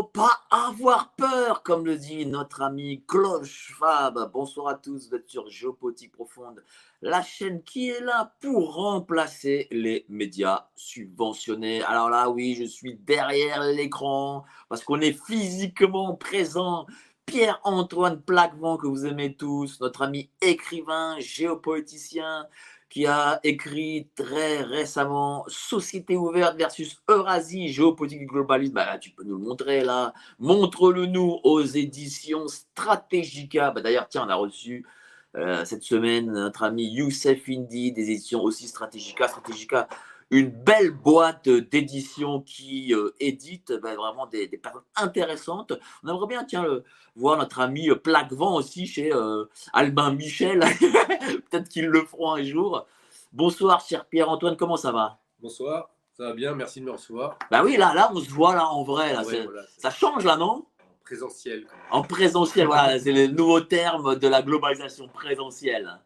Pas avoir peur, comme le dit notre ami Cloche Fab. Bonsoir à tous, vous êtes sur Géopolitique Profonde, la chaîne qui est là pour remplacer les médias subventionnés. Alors là, oui, je suis derrière l'écran parce qu'on est physiquement présent. Pierre-Antoine Plaquevent, que vous aimez tous, notre ami écrivain, géopoliticien, qui a écrit très récemment Société ouverte versus Eurasie, géopolitique du globalisme. Bah, tu peux nous le montrer là. Montre-le nous aux éditions Strategica. Bah, D'ailleurs, tiens, on a reçu euh, cette semaine notre ami Youssef Indy des éditions aussi Strategica. Strategica, une belle boîte d'édition qui euh, édite bah, vraiment des, des personnes intéressantes. On aimerait bien, tiens, le- voir notre ami euh, Plaquevent aussi chez euh, Albin Michel. Peut-être qu'ils le feront un jour. Bonsoir, cher Pierre-Antoine, comment ça va? Bonsoir, ça va bien, merci de me recevoir. Bah oui, là, là, on se voit là en vrai. Là, Ouais, voilà, Ça change là, non? En présentiel. En présentiel, voilà, c'est le nouveau terme de la globalisation présentielle.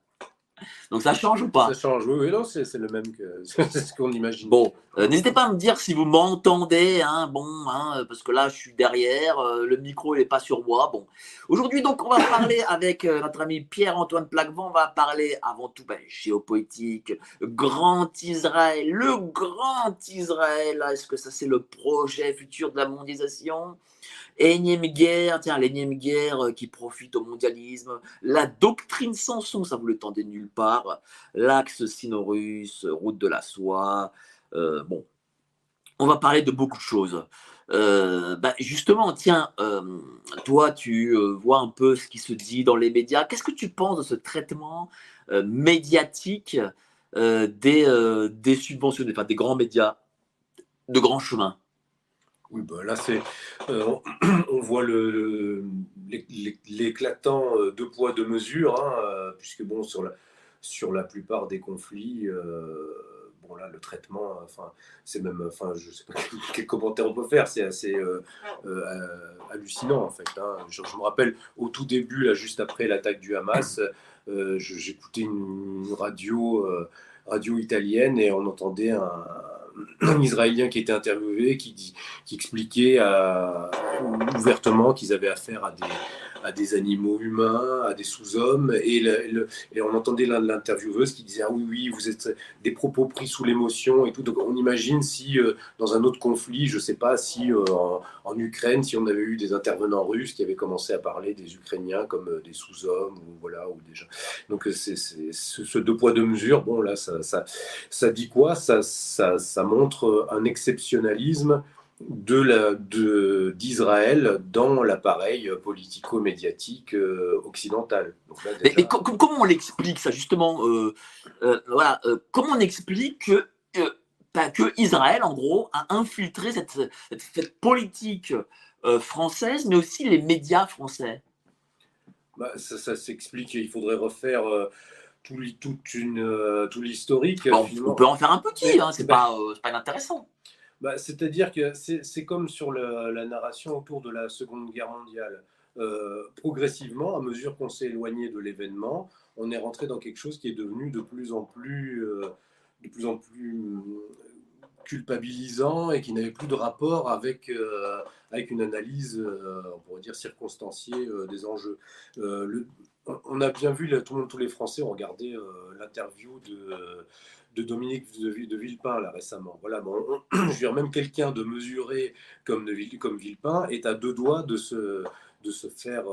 Donc ça change ou pas? Ça change, oui, oui, non, c'est le même que ce qu'on imagine. Bon, euh, n'hésitez pas à me dire si vous m'entendez, hein, bon, hein, parce que là je suis derrière, euh, le micro n'est pas sur moi. Bon, aujourd'hui donc on va parler avec euh, notre ami Pierre-Antoine Plaquevent, on va parler avant tout ben, géopolitique, grand Israël, le grand Israël. Est-ce que ça c'est le projet futur de la mondialisation? Énième guerre, tiens, l'énième guerre euh, qui profite au mondialisme, la doctrine Samson, ça vous le tendez nulle part, l'axe sino-russe, route de la soie, euh, bon, on va parler de beaucoup de choses. Euh, bah, justement, tiens, toi, tu vois un peu ce qui se dit dans les médias. Qu'est-ce que tu penses de ce traitement médiatique des, des enfin des grands médias de grand chemin? Oui, bah, là, c'est, euh, on, voit le, le- l'é- l'é- l'éclatant euh, deux poids, deux mesures, hein, euh, puisque bon, sur la, sur la plupart des conflits, bon, là, le traitement, enfin, c'est même, enfin, je sais pas quel, commentaire on peut faire, c'est assez hallucinant, en fait. hein. Je, me rappelle au tout début, là, juste après l'attaque du Hamas, j'écoutais une, radio, radio italienne et on entendait un Israélien qui était interviewé qui expliquait euh, ouvertement qu'ils avaient affaire à des, à des animaux humains, à des sous-hommes, et, on entendait l'intervieweuse qui disait ah oui oui vous êtes des propos pris sous l'émotion et tout. Donc on imagine si euh, dans un autre conflit, je sais pas si euh, en, Ukraine, si on avait eu des intervenants russes qui avaient commencé à parler des Ukrainiens comme euh, des sous-hommes ou voilà ou gens. Donc c'est c'est- ce, ce deux poids deux mesures. Bon là ça ça, ça dit quoi? Ça, ça ça montre un exceptionnalisme de la, de, d'Israël dans l'appareil politico-médiatique euh, occidental. Donc là, Mais, déjà- comment on l'explique ça justement euh, euh, Voilà, euh, comment on explique que, que Israël, en gros, a infiltré cette, cette, cette politique française, mais aussi les médias français? Bah, ça, ça s'explique, il faudrait refaire tout, une, l'historique. Bon. On peut en faire un petit, hein, c'est bah- pas, c'est pas inintéressant. Bah, C'est-à-dire que c'est comme sur la narration autour de la Seconde Guerre mondiale. Euh, progressivement, à mesure qu'on s'est éloigné de l'événement, on est rentré dans quelque chose qui est devenu de plus en plus, euh, de plus en plus euh, culpabilisant et qui n'avait plus de rapport avec, avec une analyse, on pourrait dire, circonstanciée des enjeux. On- a bien vu, tout le monde, tous les Français ont regardé l'interview de, de Dominique de, Vi- de Villepin là, récemment. Voilà, je veux dire, même quelqu'un de mesuré comme, de Villepin est à deux doigts de se, de se faire,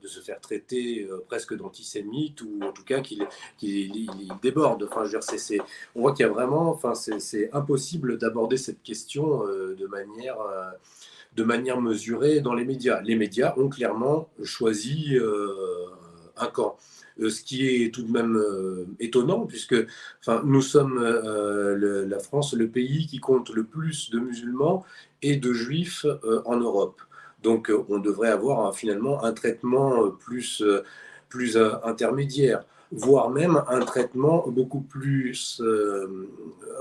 de se faire traiter presque d'antisémite ou en tout cas qu'il déborde. Enfin, je veux dire, on voit qu'il y a vraiment, enfin, c'est impossible d'aborder cette question de manière de manière mesurée dans les médias. Les médias ont clairement choisi un camp. Euh, ce qui est tout de même euh, étonnant, puisque enfin, nous sommes euh, la France, le pays qui compte le plus de musulmans et de juifs en Europe. Donc on devrait avoir finalement un traitement plus, plus intermédiaire voire même un traitement beaucoup plus,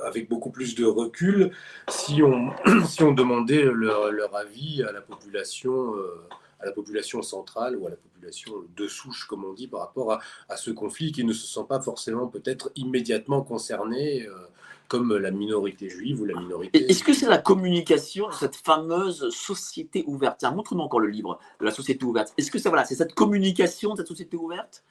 avec beaucoup plus de recul si on, si on demandait leur avis à la population à la population centrale ou à la population de souche, comme on dit, par rapport à, à ce conflit qui ne se sent pas forcément peut-être immédiatement concerné. Euh, comme la minorité juive ou la minorité. Est-ce que c'est la communication de cette fameuse société ouverte? Montre-nous encore le livre de la société ouverte. Est-ce que c'est voilà, c'est cette communication de cette société ouverte?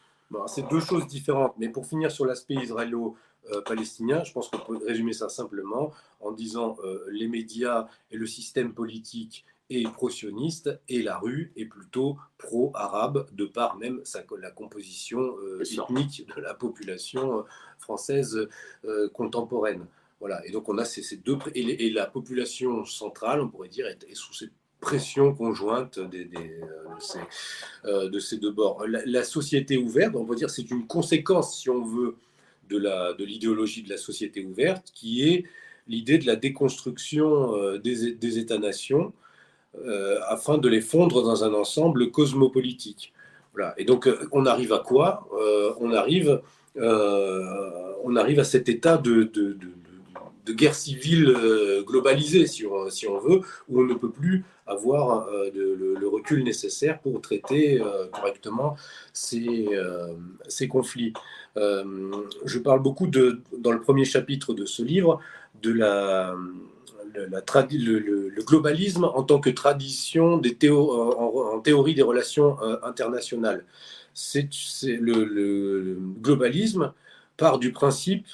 C'est deux choses différentes. Mais pour finir sur l'aspect israélo-palestinien, je pense qu'on peut résumer ça simplement en disant euh, les médias et le système politique est pro-sioniste et la rue est plutôt pro-arabe, de par même sa, la composition euh, ethnique de la population euh, française euh, contemporaine. Voilà, et donc on a ces, deux. Et, la population centrale, on pourrait dire, est, sous cette pression conjointe des, de, ces, de, ces, deux bords. La, société ouverte, on peut dire, c'est une conséquence, si on veut, de l'idéologie de, de, la société ouverte, qui est l'idée de la déconstruction des, des États-nations afin de les fondre dans un ensemble cosmopolitique. Voilà. Et donc, euh, on arrive à quoi euh, on, arrive, on arrive à cet état de, de, de, guerre civile globalisée, si on, si on, veut, où on ne peut plus avoir le, recul nécessaire pour traiter correctement ces, ces conflits. je parle beaucoup de, dans le premier chapitre de ce livre de la le, globalisme en tant que tradition des en, théorie des relations euh, internationales. C'est, le, globalisme part du principe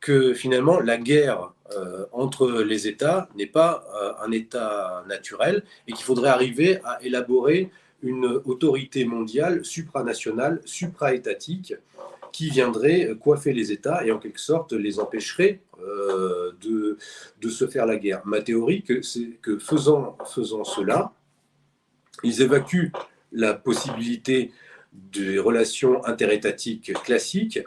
que finalement la guerre euh, entre les États n'est pas euh, un État naturel et qu'il faudrait arriver à élaborer une autorité mondiale supranationale, supraétatique, qui viendrait coiffer les États et en quelque sorte les empêcherait euh, de, de se faire la guerre. Ma théorie, c'est que faisant, faisant cela, ils évacuent la possibilité des relations interétatiques classiques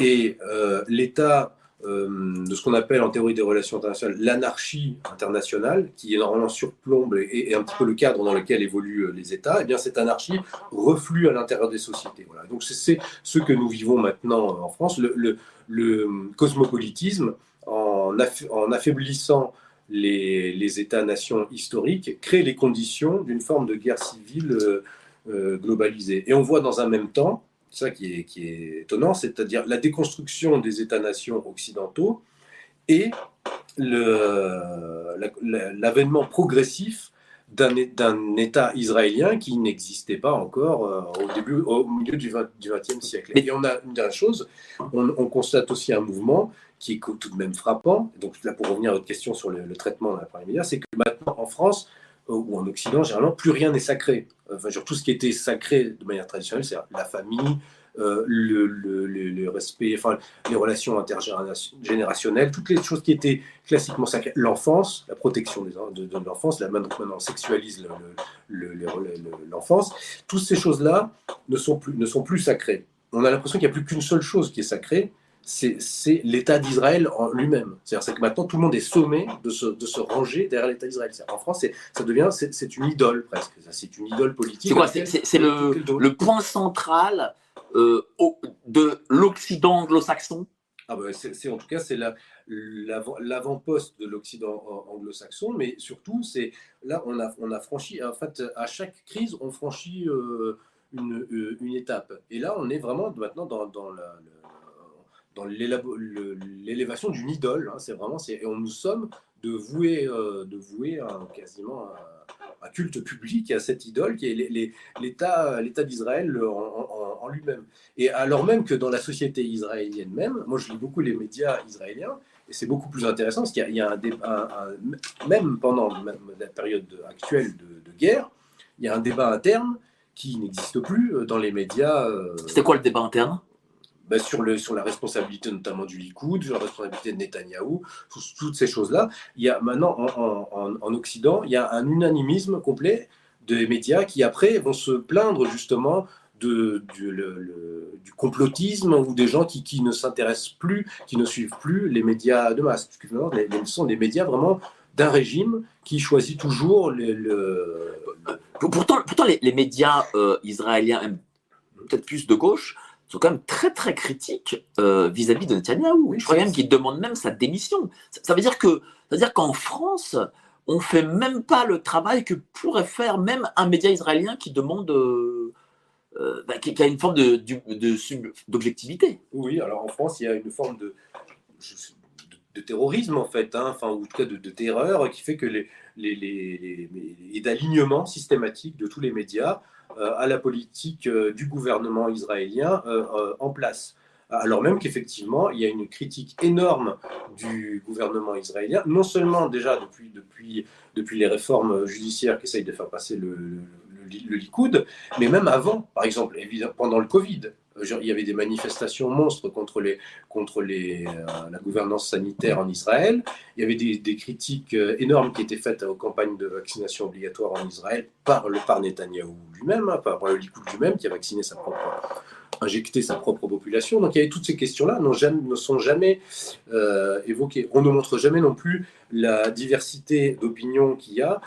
et euh, l'État euh, de ce qu'on appelle en théorie des relations internationales l'anarchie internationale, qui normalement surplombe et, un petit peu le cadre dans lequel évoluent euh, les États, et eh bien cette anarchie reflue à l'intérieur des sociétés. Voilà. Donc c'est ce que nous vivons maintenant en France, le, cosmopolitisme, en, affaiblissant les, États-nations historiques, crée les conditions d'une forme de guerre civile euh, globalisée. Et on voit dans un même temps ça qui est, qui est étonnant, c'est-à-dire la déconstruction des États-nations occidentaux et l'avènement progressif d'un État israélien qui n'existait pas encore euh, au début, au milieu du XXe siècle. Et on a une dernière chose, on, constate aussi un mouvement qui est tout de même frappant. Donc là, pour revenir à votre question sur le, traitement de la première c'est que maintenant en France, ou en Occident, généralement, plus rien n'est sacré. Enfin, genre, tout ce qui était sacré de manière traditionnelle, c'est la famille, euh, le, respect, enfin, les relations intergénérationnelles, toutes les choses qui étaient classiquement sacrées, l'enfance, la protection de, l'enfance, la maintenant on sexualise l'enfance, toutes ces choses-là ne sont plus sacrées. On a l'impression qu'il n'y a plus qu'une seule chose qui est sacrée, c'est l'État d'Israël en lui-même. C'est-à-dire que maintenant, tout le monde est sommé de se, de se ranger derrière l'État d'Israël. En France, ça devient, c'est une idole presque. C'est une idole politique. C'est quoi? C'est le, le, point central euh, de l'Occident anglo-saxon? Ah bah, c'est, en tout cas, c'est l'avant-poste de l'Occident anglo-saxon, mais surtout, c'est là, on a, on a franchi, en fait, à chaque crise, on franchit euh, une, euh, une, étape. Et là, on est vraiment maintenant dans, dans la, dans l'élévation d'une idole. Hein, c'est vraiment, c'est, on nous sommes de vouer, euh, de vouer quasiment un, culte public à cette idole qui est l'État, l'État d'Israël en, lui-même. Et alors même que dans la société israélienne même, moi je lis beaucoup les médias israéliens, et c'est beaucoup plus intéressant parce qu'il y a, un, même pendant la période actuelle de, guerre, il y a un débat interne qui n'existe plus dans les médias. C'était quoi le débat interne? Ben, sur, le, sur la responsabilité notamment du Likoud, sur la responsabilité de Netanyahou, toutes ces choses-là. Il y a maintenant en, en, en, Occident, il y a un unanimisme complet des médias qui après vont se plaindre justement de, du, du, complotisme ou des gens qui, qui ne s'intéressent plus, qui ne suivent plus les médias de masse. Parce sont des médias vraiment d'un régime qui choisit toujours le... Pourtant, pourtant les, les médias euh, israéliens, peut-être plus de gauche, sont quand même très très critiques euh, vis-à-vis de Netanyahou. Je crois même qu'ils demandent même sa démission. Ça, ça veut dire que, ça veut dire qu'en France, on fait même pas le travail que pourrait faire même un média israélien qui demande, euh, euh, bah, qui, qui, a une forme de, d'objectivité. Oui, alors en France, il y a une forme de, de, terrorisme en fait, hein, enfin, ou en tout cas de, de, terreur qui fait que les, les, les, les et d'alignement systématique de tous les médias à la politique euh, du gouvernement israélien euh, en place alors même qu'effectivement, il y a une critique énorme du gouvernement israélien, non seulement déjà depuis, depuis, depuis les réformes judiciaires qui essayent de faire passer le, le, Likoud, mais même avant, par exemple, pendant le Covid. Il y avait des manifestations monstres contre, euh, la gouvernance sanitaire en Israël. Il y avait des, critiques énormes qui étaient faites aux campagnes de vaccination obligatoire en Israël par, le, par Netanyahou lui-même, hein, par le Likoud lui-même, qui a vacciné sa propre injecter sa propre population. Donc il y avait toutes ces questions-là ne sont jamais euh, évoquées. On ne montre jamais non plus la diversité d'opinions qu'il y a,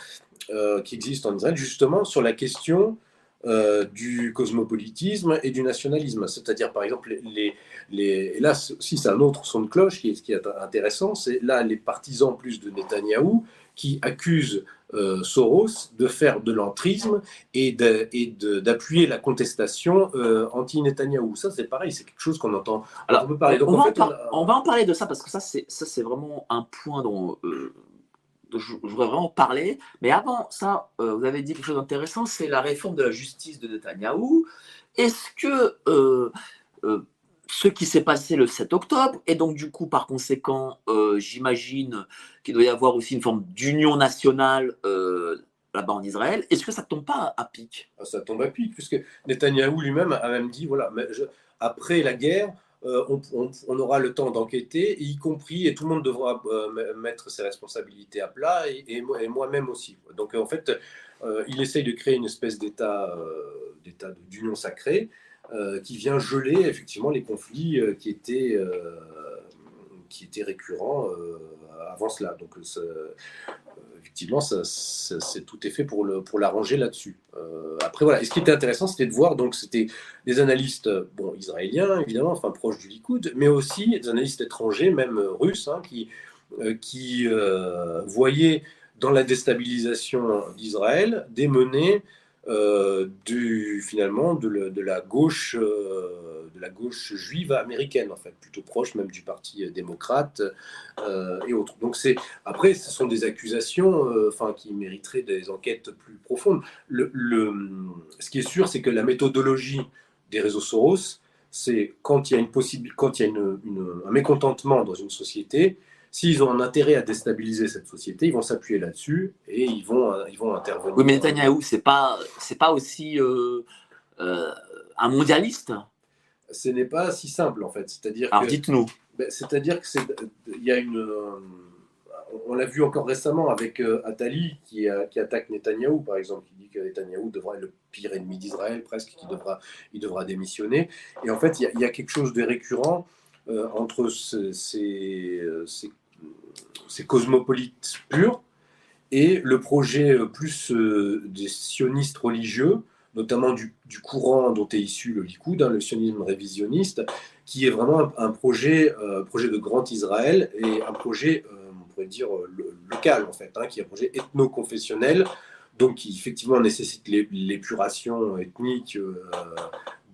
euh, qui existe en Israël, justement sur la question euh, du cosmopolitisme et du nationalisme. C'est-à-dire, par exemple, les, les, et là, si c'est un autre son de cloche qui est, qui est intéressant, c'est là les partisans plus de Netanyahou qui accusent euh, Soros de faire de l'entrisme et d'appuyer la contestation euh, anti-Netanyahou. Ça, c'est pareil, c'est quelque chose qu'on entend. Alors, on, peut parler. Donc, on, en va fait, on, a... on, va en parler de ça parce que ça, c'est vraiment un point dont. Je, voudrais vraiment parler. Mais avant ça, euh, vous avez dit quelque chose d'intéressant, c'est la réforme de la justice de Netanyahou. Est-ce que euh, euh, ce qui s'est passé le 7 octobre, et donc du coup, par conséquent, j'imagine qu'il doit y avoir aussi une forme d'union nationale là-bas en Israël. Est-ce que ça ne tombe pas à, pic? Ah, Ça tombe à pic, puisque Netanyahou lui-même a même dit, voilà, après la guerre, euh, on, aura le temps d'enquêter, y compris, et tout le monde devra euh, mettre ses responsabilités à plat, et, moi-même aussi. Donc en fait, euh, il essaye de créer une espèce d'état d'union sacrée, qui vient geler effectivement les conflits qui, étaient, qui étaient récurrents avant cela. Donc, effectivement, ça, ça, c'est tout est fait pour, l'arranger là-dessus. Euh, après, voilà. Et ce qui était intéressant, c'était de voir, donc, c'était des analystes, bon, israéliens, évidemment, enfin, proches du Likoud, mais aussi des analystes étrangers, même russes, hein, qui, euh, euh, voyaient dans la déstabilisation d'Israël des menées euh, du, finalement de, la gauche, euh, de la gauche juive américaine, en fait, plutôt proche même du Parti démocrate euh, et autres. Donc c'est après, ce sont des accusations, enfin, qui mériteraient des enquêtes plus profondes. Le, ce qui est sûr, c'est que la méthodologie des réseaux Soros, c'est quand il y a une possible, quand il y a une, un mécontentement dans une société, S'ils ont un intérêt à déstabiliser cette société, ils vont s'appuyer là-dessus et ils vont, ils vont intervenir. Oui, mais Netanyahou, c'est pas, c'est pas aussi euh, euh, un mondialiste. Ce n'est pas si simple en fait. C'est-à-dire. Alors dites-nous. Ben, c'est-à-dire que c'est, il y a une. On l'a vu encore récemment avec euh, Attali qui, qui, attaque Netanyahou, par exemple, qui dit que Netanyahou devra être le pire ennemi d'Israël, presque, qu'il devra, il devra démissionner. Et en fait, il y a, il y a quelque chose de récurrent euh, entre ces, ces c'est cosmopolite pur, et le projet euh, plus euh, des sionistes religieux, notamment du, courant dont est issu le Likoud, hein, le sionisme révisionniste, qui est vraiment un, projet, euh, projet de grand Israël et un projet, on pourrait dire, local en fait, hein, qui est un projet ethno-confessionnel, donc qui effectivement nécessite l'épuration ethnique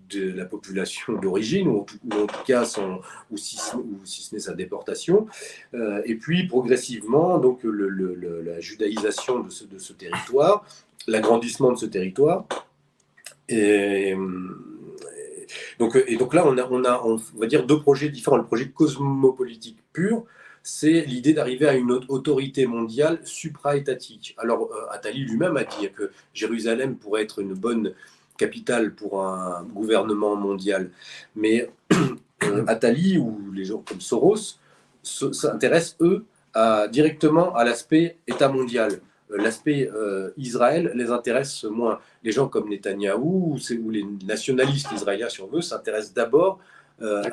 de la population d'origine, ou, en tout cas son, ou, si, ou si ce n'est sa déportation. Euh, et puis progressivement, donc le, la judaïsation de ce, de ce territoire, l'agrandissement de ce territoire. Et, donc, et donc là, on a, on a, on va dire, deux projets différents. Le projet cosmopolitique pur, c'est l'idée d'arriver à une autorité mondiale supra-étatique. Alors, euh, Attali lui-même a dit que Jérusalem pourrait être une bonne capitale pour un gouvernement mondial. Mais euh, Attali ou les gens comme Soros s'intéressent, eux, directement à l'aspect État mondial. Euh, l'aspect Israël les intéresse moins. Les gens comme Netanyahou ou les nationalistes israéliens, si on veut, s'intéressent d'abord euh,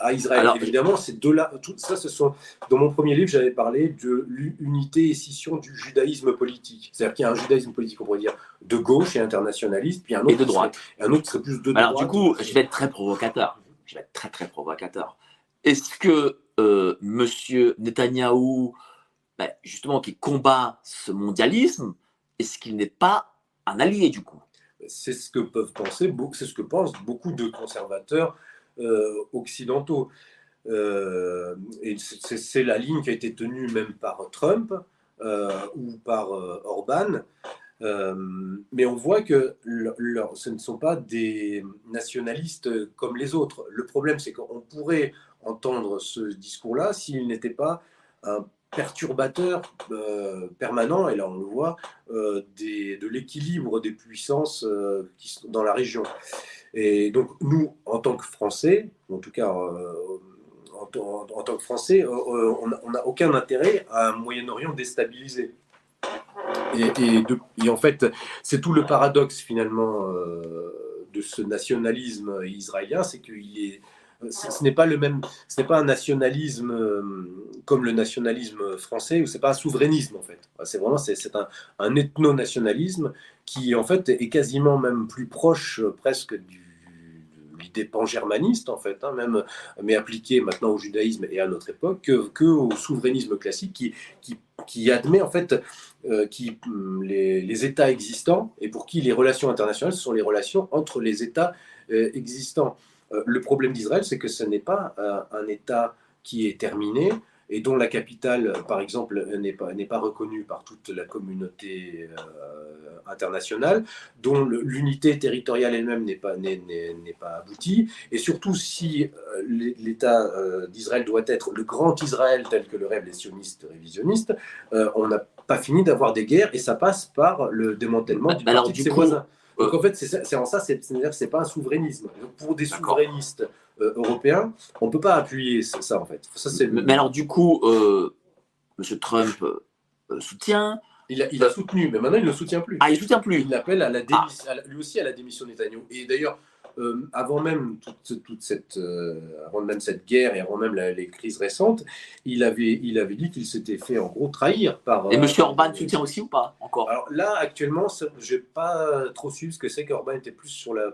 à, Israël. Évidemment, c'est de là, tout ça, ce sont. Dans mon premier livre, j'avais parlé de l'unité et scission du judaïsme politique. C'est-à-dire qu'il y a un judaïsme politique, on pourrait dire, de gauche et internationaliste, puis un autre et de droite. un autre serait plus de Alors, du coup, je vais être très provocateur. Je vais être très très provocateur. Est-ce que euh, Monsieur Netanyahou, ben, justement, qui combat ce mondialisme, est-ce qu'il n'est pas un allié du coup? C'est ce que peuvent penser, c'est ce que pensent beaucoup de conservateurs euh, occidentaux. Euh, et c'est la ligne qui a été tenue même par Trump euh, ou par Orban. mais on voit que ce ne sont pas des nationalistes comme les autres. Le problème, c'est qu'on pourrait entendre ce discours-là s'il n'était pas un perturbateur permanent, et là on le voit, de l'équilibre des puissances qui sont dans la région. Et donc, nous, en tant que Français, en tout cas euh, en, tant que Français, euh, euh, on n'a aucun intérêt à un Moyen-Orient déstabilisé. Et, en fait, c'est tout le paradoxe finalement de ce nationalisme israélien, c'est qu'il est, ce, n'est pas le même, ce n'est pas un nationalisme comme le nationalisme français, ou c'est pas un souverainisme en fait. C'est vraiment c'est, un, un ethno-nationalisme qui en fait est quasiment même plus proche presque du l'idée pan-germaniste, en fait, hein, même, mais appliquée maintenant au judaïsme et à notre époque, que, au souverainisme classique qui, qui, qui admet en fait euh, qui, hum, les, États existants et pour qui les relations internationales sont les relations entre les États euh, existants. Euh, le problème d'Israël, c'est que ce n'est pas un État qui est terminé, et dont la capitale, par exemple, n'est pas, pas reconnue par toute la communauté euh, internationale, dont l'unité territoriale elle-même n'est pas, n'est, pas aboutie, et surtout si euh, l'État euh, d'Israël doit être le grand Israël tel que le rêvent les sionistes révisionnistes, on n'a pas fini d'avoir des guerres, et ça passe par le démantèlement du parti de ses voisins. Donc en fait, c'est en ça, c'est-à-dire c'est pas un souverainisme. Pour des souverainistes euh, européen, on ne peut pas appuyer ça, en fait. Ça, mais alors, du coup, euh, M. Trump euh, soutient. Il a, il a, soutenu, mais maintenant il ne le soutient plus. Ah, il ne soutient plus. Il appelle à la ah. lui aussi à la démission Netanyahu. Et d'ailleurs, avant même toute, toute cette, avant même cette guerre et avant même les crises récentes, il avait, il avait dit qu'il s'était fait en gros trahir par. Et M. Orban soutient aussi ou pas encore? Alors là, actuellement, je n'ai pas trop su ce que c'est qu'Orban était plus sur la, euh,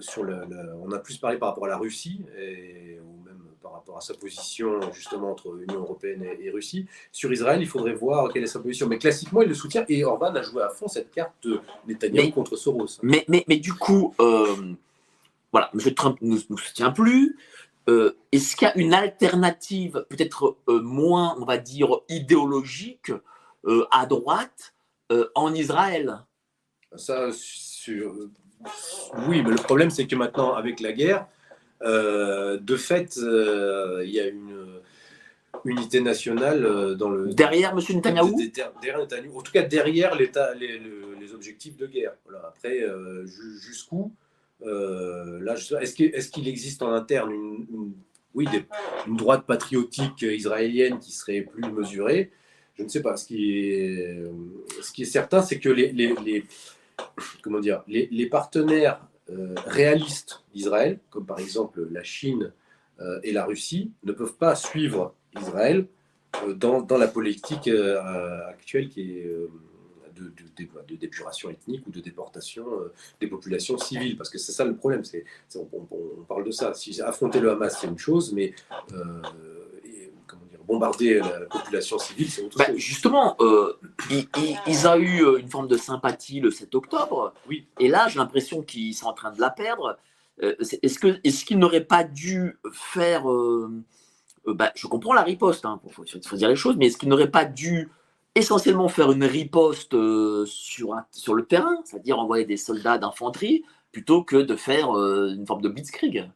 sur le, on a plus parlé par rapport à la Russie, et, ou même par rapport à sa position justement entre Union européenne et, Russie. Sur Israël, il faudrait voir quelle est sa position. Mais classiquement, il le soutient, et Orban a joué à fond cette carte de Netanyahu contre Soros. Mais, mais, mais du coup, euh, voilà, M. Trump ne nous, soutient plus. Euh, est-ce qu'il y a une alternative, peut-être moins, on va dire, idéologique à droite en Israël? Ça, sur, oui, mais le problème, c'est que maintenant, avec la guerre, euh, de fait, euh, il y a une unité nationale euh, dans le. Derrière M. Netanyahou Derrière Netanyahou. En tout cas, derrière les, les, objectifs de guerre. Après, jusqu'où là, Est-ce qu'il existe en interne une, oui, une droite patriotique israélienne qui serait plus mesurée? Je ne sais pas. Ce qui est, ce qui est certain, c'est que les, comment dire, les, partenaires euh, réalistes d'Israël, comme par exemple la Chine euh, et la Russie, ne peuvent pas suivre Israël euh, dans, dans, la politique actuelle qui est de, d'épuration ethnique ou de déportation des populations civiles, parce que c'est ça le problème. C'est, on, on, parle de ça. Si affronter le Hamas, c'est une chose, mais bombarder la population civile, c'est autre bah, Justement, euh, ils, ont eu euh, une forme de sympathie le 7 octobre. Oui. Et là, j'ai l'impression qu'ils sont en train de la perdre. Euh, est-ce qu'ils n'auraient pas dû faire bah, Je comprends la riposte, il hein, faut, faut, dire les choses, mais est-ce qu'ils n'auraient pas dû essentiellement faire une riposte sur, sur le terrain, c'est-à-dire envoyer des soldats d'infanterie, plutôt que de faire une forme de blitzkrieg?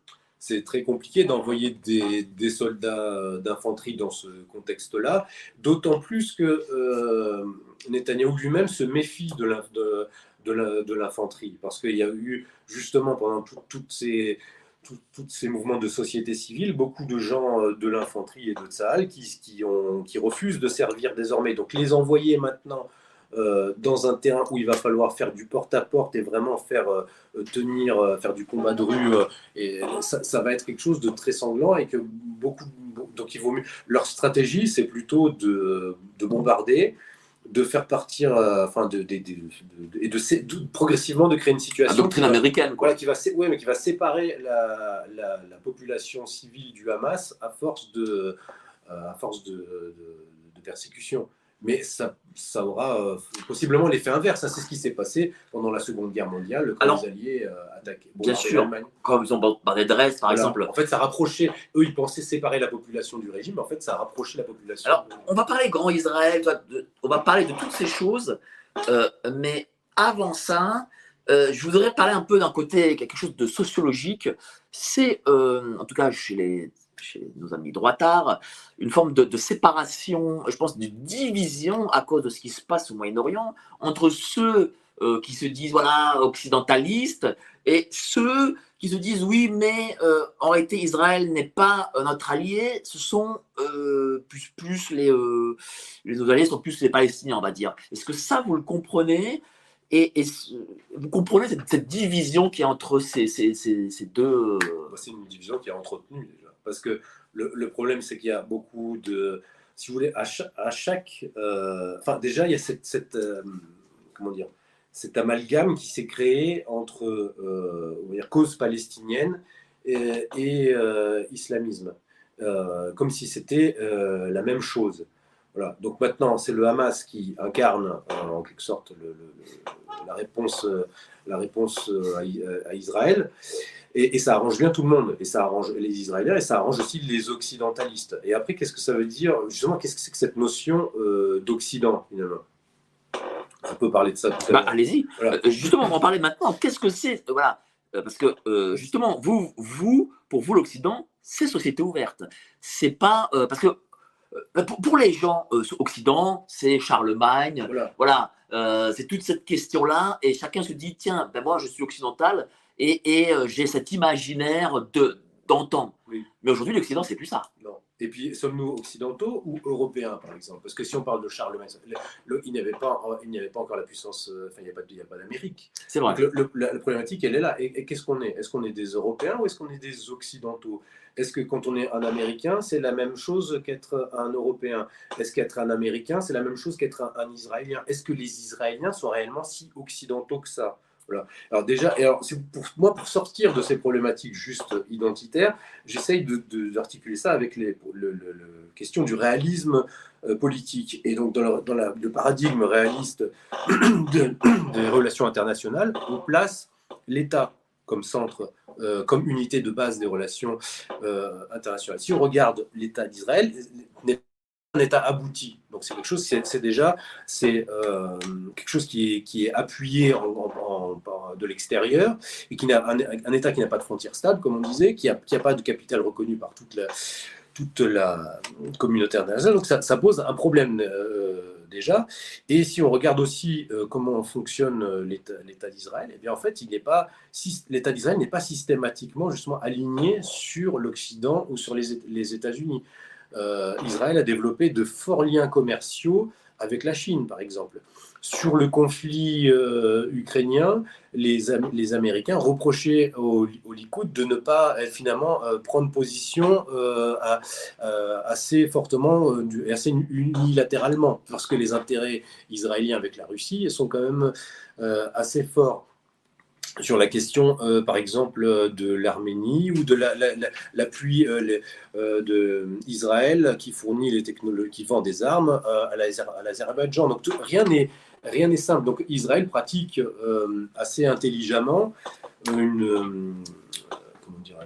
C'est très compliqué d'envoyer des, soldats d'infanterie dans ce contexte-là, d'autant plus que euh, Netanyahou lui-même se méfie de l'infanterie, parce qu'il y a eu justement pendant toutes ces, tous ces mouvements de société civile, beaucoup de gens euh, de l'infanterie et de Tsahal qui, qui, ont, qui refusent de servir désormais. Donc les envoyer maintenant euh, dans un terrain où il va falloir faire du porte-à-porte et vraiment faire euh, tenir, euh, faire du combat de rue, et ça, va être quelque chose de très sanglant et que beaucoup, donc il vaut mieux. Leur stratégie, c'est plutôt de, de, bombarder, de faire partir, enfin, de, de, et de, progressivement de créer une situation. La doctrine américaine, quoi. qui va, ouais, mais qui va séparer la, la, la, population civile du Hamas à force de, à force de, persécution mais ça, ça aura euh, possiblement l'effet inverse. C'est ce qui s'est passé pendant la Seconde Guerre mondiale, quand les Alliés euh, attaquaient. bien sûr, comme ils ont bombardé Dresde, par exemple. En fait, ça rapprochait, eux, ils pensaient séparer la population du régime, mais en fait, ça a rapproché la population. Alors, on va parler Grand Israël, on va parler de toutes ces choses, euh, mais avant ça, je voudrais parler un peu d'un côté, quelque chose de sociologique. C'est, en tout cas, chez les chez nos amis droitards, une forme de, séparation, je pense, de division à cause de ce qui se passe au Moyen-Orient entre ceux euh, qui se disent voilà occidentalistes et ceux qui se disent oui, mais euh, en réalité Israël n'est pas euh, notre allié, ce sont plus, les, les nos alliés sont plus les Palestiniens, on va dire. Est-ce que ça vous le comprenez? Et, vous comprenez cette, division qui est entre ces, deux. C'est une division qui est entretenue parce que le, problème, c'est qu'il y a beaucoup de. Si vous voulez, à chaque. euh, enfin, déjà, il y a cette. euh, comment dire cet amalgame qui s'est créé entre euh, on va dire, cause palestinienne et, islamisme, comme si c'était la même chose. Voilà. Donc maintenant, c'est le Hamas qui incarne en quelque sorte la réponse, la réponse à Israël. Et, ça arrange bien tout le monde, et ça arrange les Israéliens, et ça arrange aussi les occidentalistes. Et après, qu'est-ce que ça veut dire? Justement, qu'est-ce que c'est que cette notion euh, d'Occident, finalement? On peut parler de ça tout à bah, Allez-y. Euh, justement, on va en parler maintenant. Qu'est-ce que c'est? Voilà. Euh, parce que, justement, vous, vous, pour vous, l'Occident, c'est société ouverte. C'est pas... parce que pour, les gens Occident, c'est Charlemagne. Voilà. c'est toute cette question-là, et chacun se dit, tiens, ben moi, je suis occidental, et, euh, j'ai cet imaginaire de d'antan. Mais aujourd'hui, l'Occident, c'est plus ça. Non. Et puis, sommes-nous occidentaux ou européens, par exemple? Parce que si on parle de Charlemagne, il n'y avait, pas, il n'y avait pas encore la puissance, euh, enfin, il n'y a pas, d'Amérique. C'est vrai. la, problématique, elle est là. Et, qu'est-ce qu'on est? Est-ce qu'on est des Européens ou est-ce qu'on est des Occidentaux? Est-ce que quand on est un Américain, c'est la même chose qu'être un Européen? Est-ce qu'être un Américain, c'est la même chose qu'être un Israélien? Est-ce que les Israéliens sont réellement si occidentaux que ça? Alors déjà, alors, pour moi, pour sortir de ces problématiques juste identitaires, j'essaye d'articuler de, ça avec les le, question du réalisme euh, politique. Et donc, dans, le paradigme réaliste des relations internationales, on place l'État comme centre, euh, comme unité de base des relations euh, internationales. Si on regarde l'État d'Israël, un État abouti. Donc c'est quelque chose, c'est déjà c'est quelque chose qui est, qui est appuyé en, de l'extérieur et qui n'a un, État qui n'a pas de frontières stables, comme on disait, qui n'a a pas de capital reconnu par toute la, toute la communauté internationale. Donc ça, pose un problème euh, déjà. Et si on regarde aussi euh, comment fonctionne l'État d'Israël, eh bien en fait, il n'est pas l'État d'Israël n'est pas systématiquement justement aligné sur l'Occident ou sur les, les États-Unis. Euh, Israël a développé de forts liens commerciaux avec la Chine, par exemple. Sur le conflit euh, ukrainien, les, Américains reprochaient au, Likoud de ne pas euh, finalement prendre position assez fortement et assez unilatéralement, parce que les intérêts israéliens avec la Russie sont quand même assez forts sur la question, euh, par exemple, de l'Arménie ou de l'appui la, la, euh, d'Israël qui fournit les technologies, qui vend des armes euh, à l'Azerbaïdjan. Donc rien n'est rien n'est simple. Donc Israël pratique assez intelligemment une,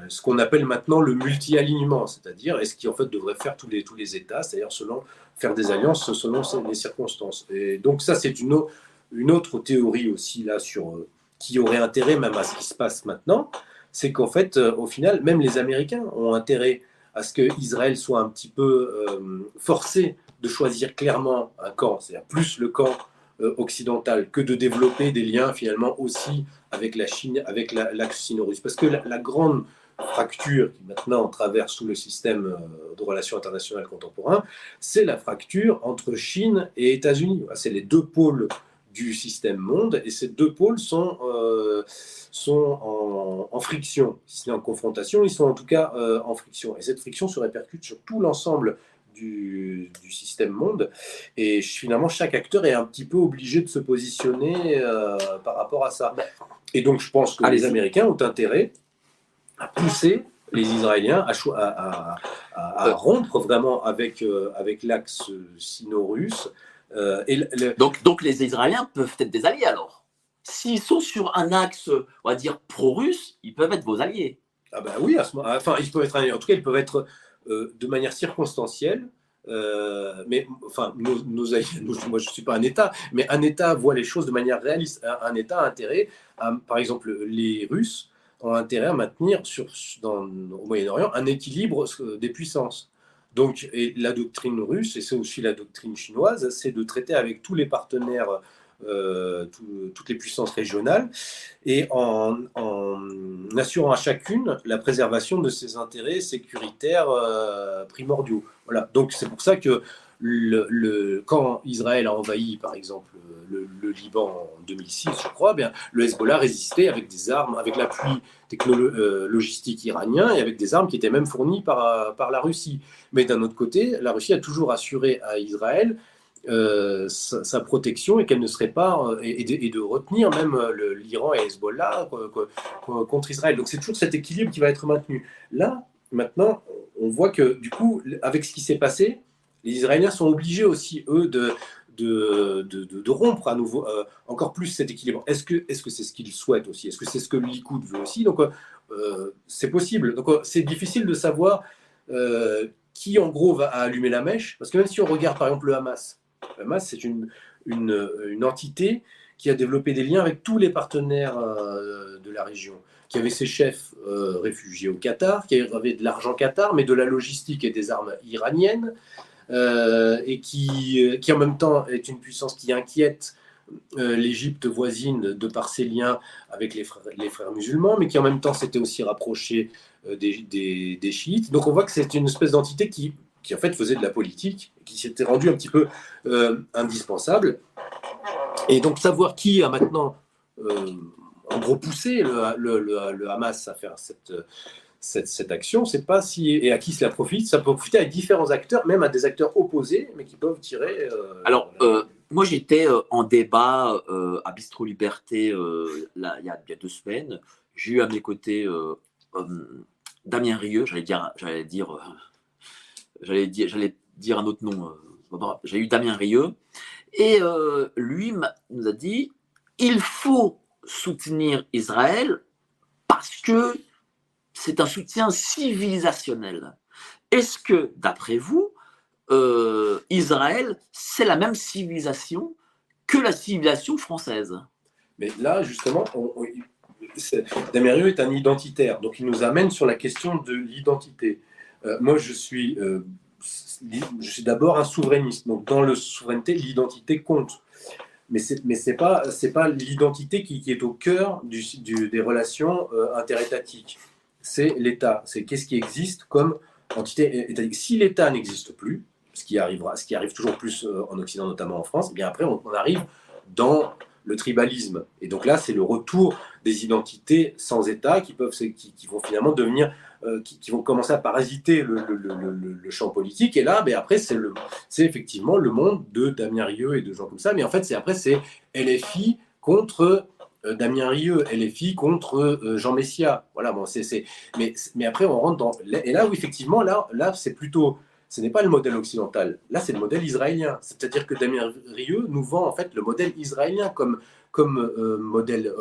ce qu'on appelle maintenant le multi-alignement, c'est-à-dire est-ce qu'il en fait devrait faire tous les tous les États, c'est-à-dire selon faire des alliances selon les circonstances. Et donc ça c'est une autre théorie aussi là sur qui aurait intérêt même à ce qui se passe maintenant, c'est qu'en fait, euh, au final, même les Américains ont intérêt à ce qu'Israël soit un petit peu euh, forcé de choisir clairement un camp, c'est-à-dire plus le camp euh, occidental, que de développer des liens finalement aussi avec la Chine, avec l'axe sino-russe. Parce que la, grande fracture qui maintenant traverse tout le système de relations internationales contemporain, c'est la fracture entre Chine et États-Unis. C'est les deux pôles du système monde, et ces deux pôles sont, euh, sont en, friction. Si ce n'est en confrontation, ils sont en tout cas euh, en friction. Et cette friction se répercute sur tout l'ensemble du, du, système monde. Et finalement, chaque acteur est un petit peu obligé de se positionner euh, par rapport à ça. Et donc, je pense que les Américains ont intérêt à pousser les Israéliens à, à, à, à rompre vraiment avec, avec l'axe sino-russe euh, donc, donc les Israéliens peuvent être des alliés alors. S'ils sont sur un axe, on va dire, pro-russe, ils peuvent être vos alliés. Ah ben oui, à ce moment, enfin, ils peuvent être, en tout cas, ils peuvent être euh, de manière circonstancielle. Euh, mais enfin, moi je ne suis pas un État, mais un État voit les choses de manière réaliste. Un, État a intérêt, par exemple, les Russes ont intérêt à maintenir sur, dans, au Moyen-Orient un équilibre des puissances. Donc, la doctrine russe, et c'est aussi la doctrine chinoise, c'est de traiter avec tous les partenaires, euh, toutes les puissances régionales, et en, assurant à chacune la préservation de ses intérêts sécuritaires euh, primordiaux. Voilà. Donc, c'est pour ça que quand Israël a envahi, par exemple, le, Liban en 2006, je crois, bien, le Hezbollah résistait avec des armes, avec l'appui euh, iranien et avec des armes qui étaient même fournies par la Russie. Mais d'un autre côté, la Russie a toujours assuré à Israël euh, sa, protection et qu'elle ne serait pas euh, et, de, retenir même l'Iran et Hezbollah contre Israël. Donc c'est toujours cet équilibre qui va être maintenu. Là, maintenant, on voit que du coup, avec ce qui s'est passé, les Israéliens sont obligés aussi, eux, de, de, de, rompre à nouveau euh, encore plus cet équilibre. Est-ce que c'est -ce, qu'ils souhaitent aussi? Est-ce que c'est ce que Likoud veut aussi? Donc, euh, c'est possible. Donc, c'est difficile de savoir euh, qui, en gros, va allumer la mèche. Parce que même si on regarde, par exemple, le Hamas, C'est une, une, entité qui a développé des liens avec tous les partenaires de la région, qui avait ses chefs réfugiés au Qatar, qui avait de l'argent Qatar, mais de la logistique et des armes iraniennes, euh, et qui, euh, qui en même temps est une puissance qui inquiète euh, l'Égypte voisine de par ses liens avec les frères, musulmans, mais qui en même temps s'était aussi rapproché des, des, chiites. Donc on voit que c'est une espèce d'entité qui, qui, en fait faisait de la politique, qui s'était rendue un petit peu indispensable. Et donc savoir qui a maintenant en gros poussé le, Hamas à faire cette cette, action, c'est pas si et à qui cela profite. Ça peut profiter à différents acteurs, même à des acteurs opposés, mais qui peuvent tirer. Euh, Alors, euh, moi j'étais euh, en débat à Bistro Liberté il, y a, deux semaines. J'ai eu à mes côtés Damien Rieu, j'allais dire, j'allais dire, un autre nom. J'ai eu Damien Rieu et lui nous a dit il faut soutenir Israël parce que c'est un soutien civilisationnel. Est-ce que, d'après vous, euh, Israël, c'est la même civilisation que la civilisation française? Mais là, justement, Damérieux est un identitaire, donc il nous amène sur la question de l'identité. Euh, moi, je suis, euh, je suis d'abord un souverainiste, donc dans le souveraineté, l'identité compte. Mais ce n'est pas, pas l'identité qui, est au cœur des relations interétatiques c'est l'État. C'est qu'est-ce qui existe comme entité étatique. Si l'État n'existe plus, ce qui arrivera, ce qui arrive toujours plus euh, en Occident, notamment en France, eh bien après on, arrive dans le tribalisme. Et donc là, c'est le retour des identités sans État qui peuvent, qui, vont finalement devenir, euh, qui, vont commencer à parasiter le, champ politique. Et là, ben après, c'est le, c'est effectivement le monde de Damien Rieu et de gens comme ça. Mais en fait, c'est après, c'est LFI contre euh, Damien Rieu, LFI contre euh, Jean Messia. Voilà, bon, c'est, mais, mais après, on rentre dans. Et là où, effectivement, là, là c'est plutôt. Ce n'est pas le modèle occidental. Là, c'est le modèle israélien. C'est-à-dire que Damien Rieu nous vend, en fait, le modèle israélien comme, comme euh, modèle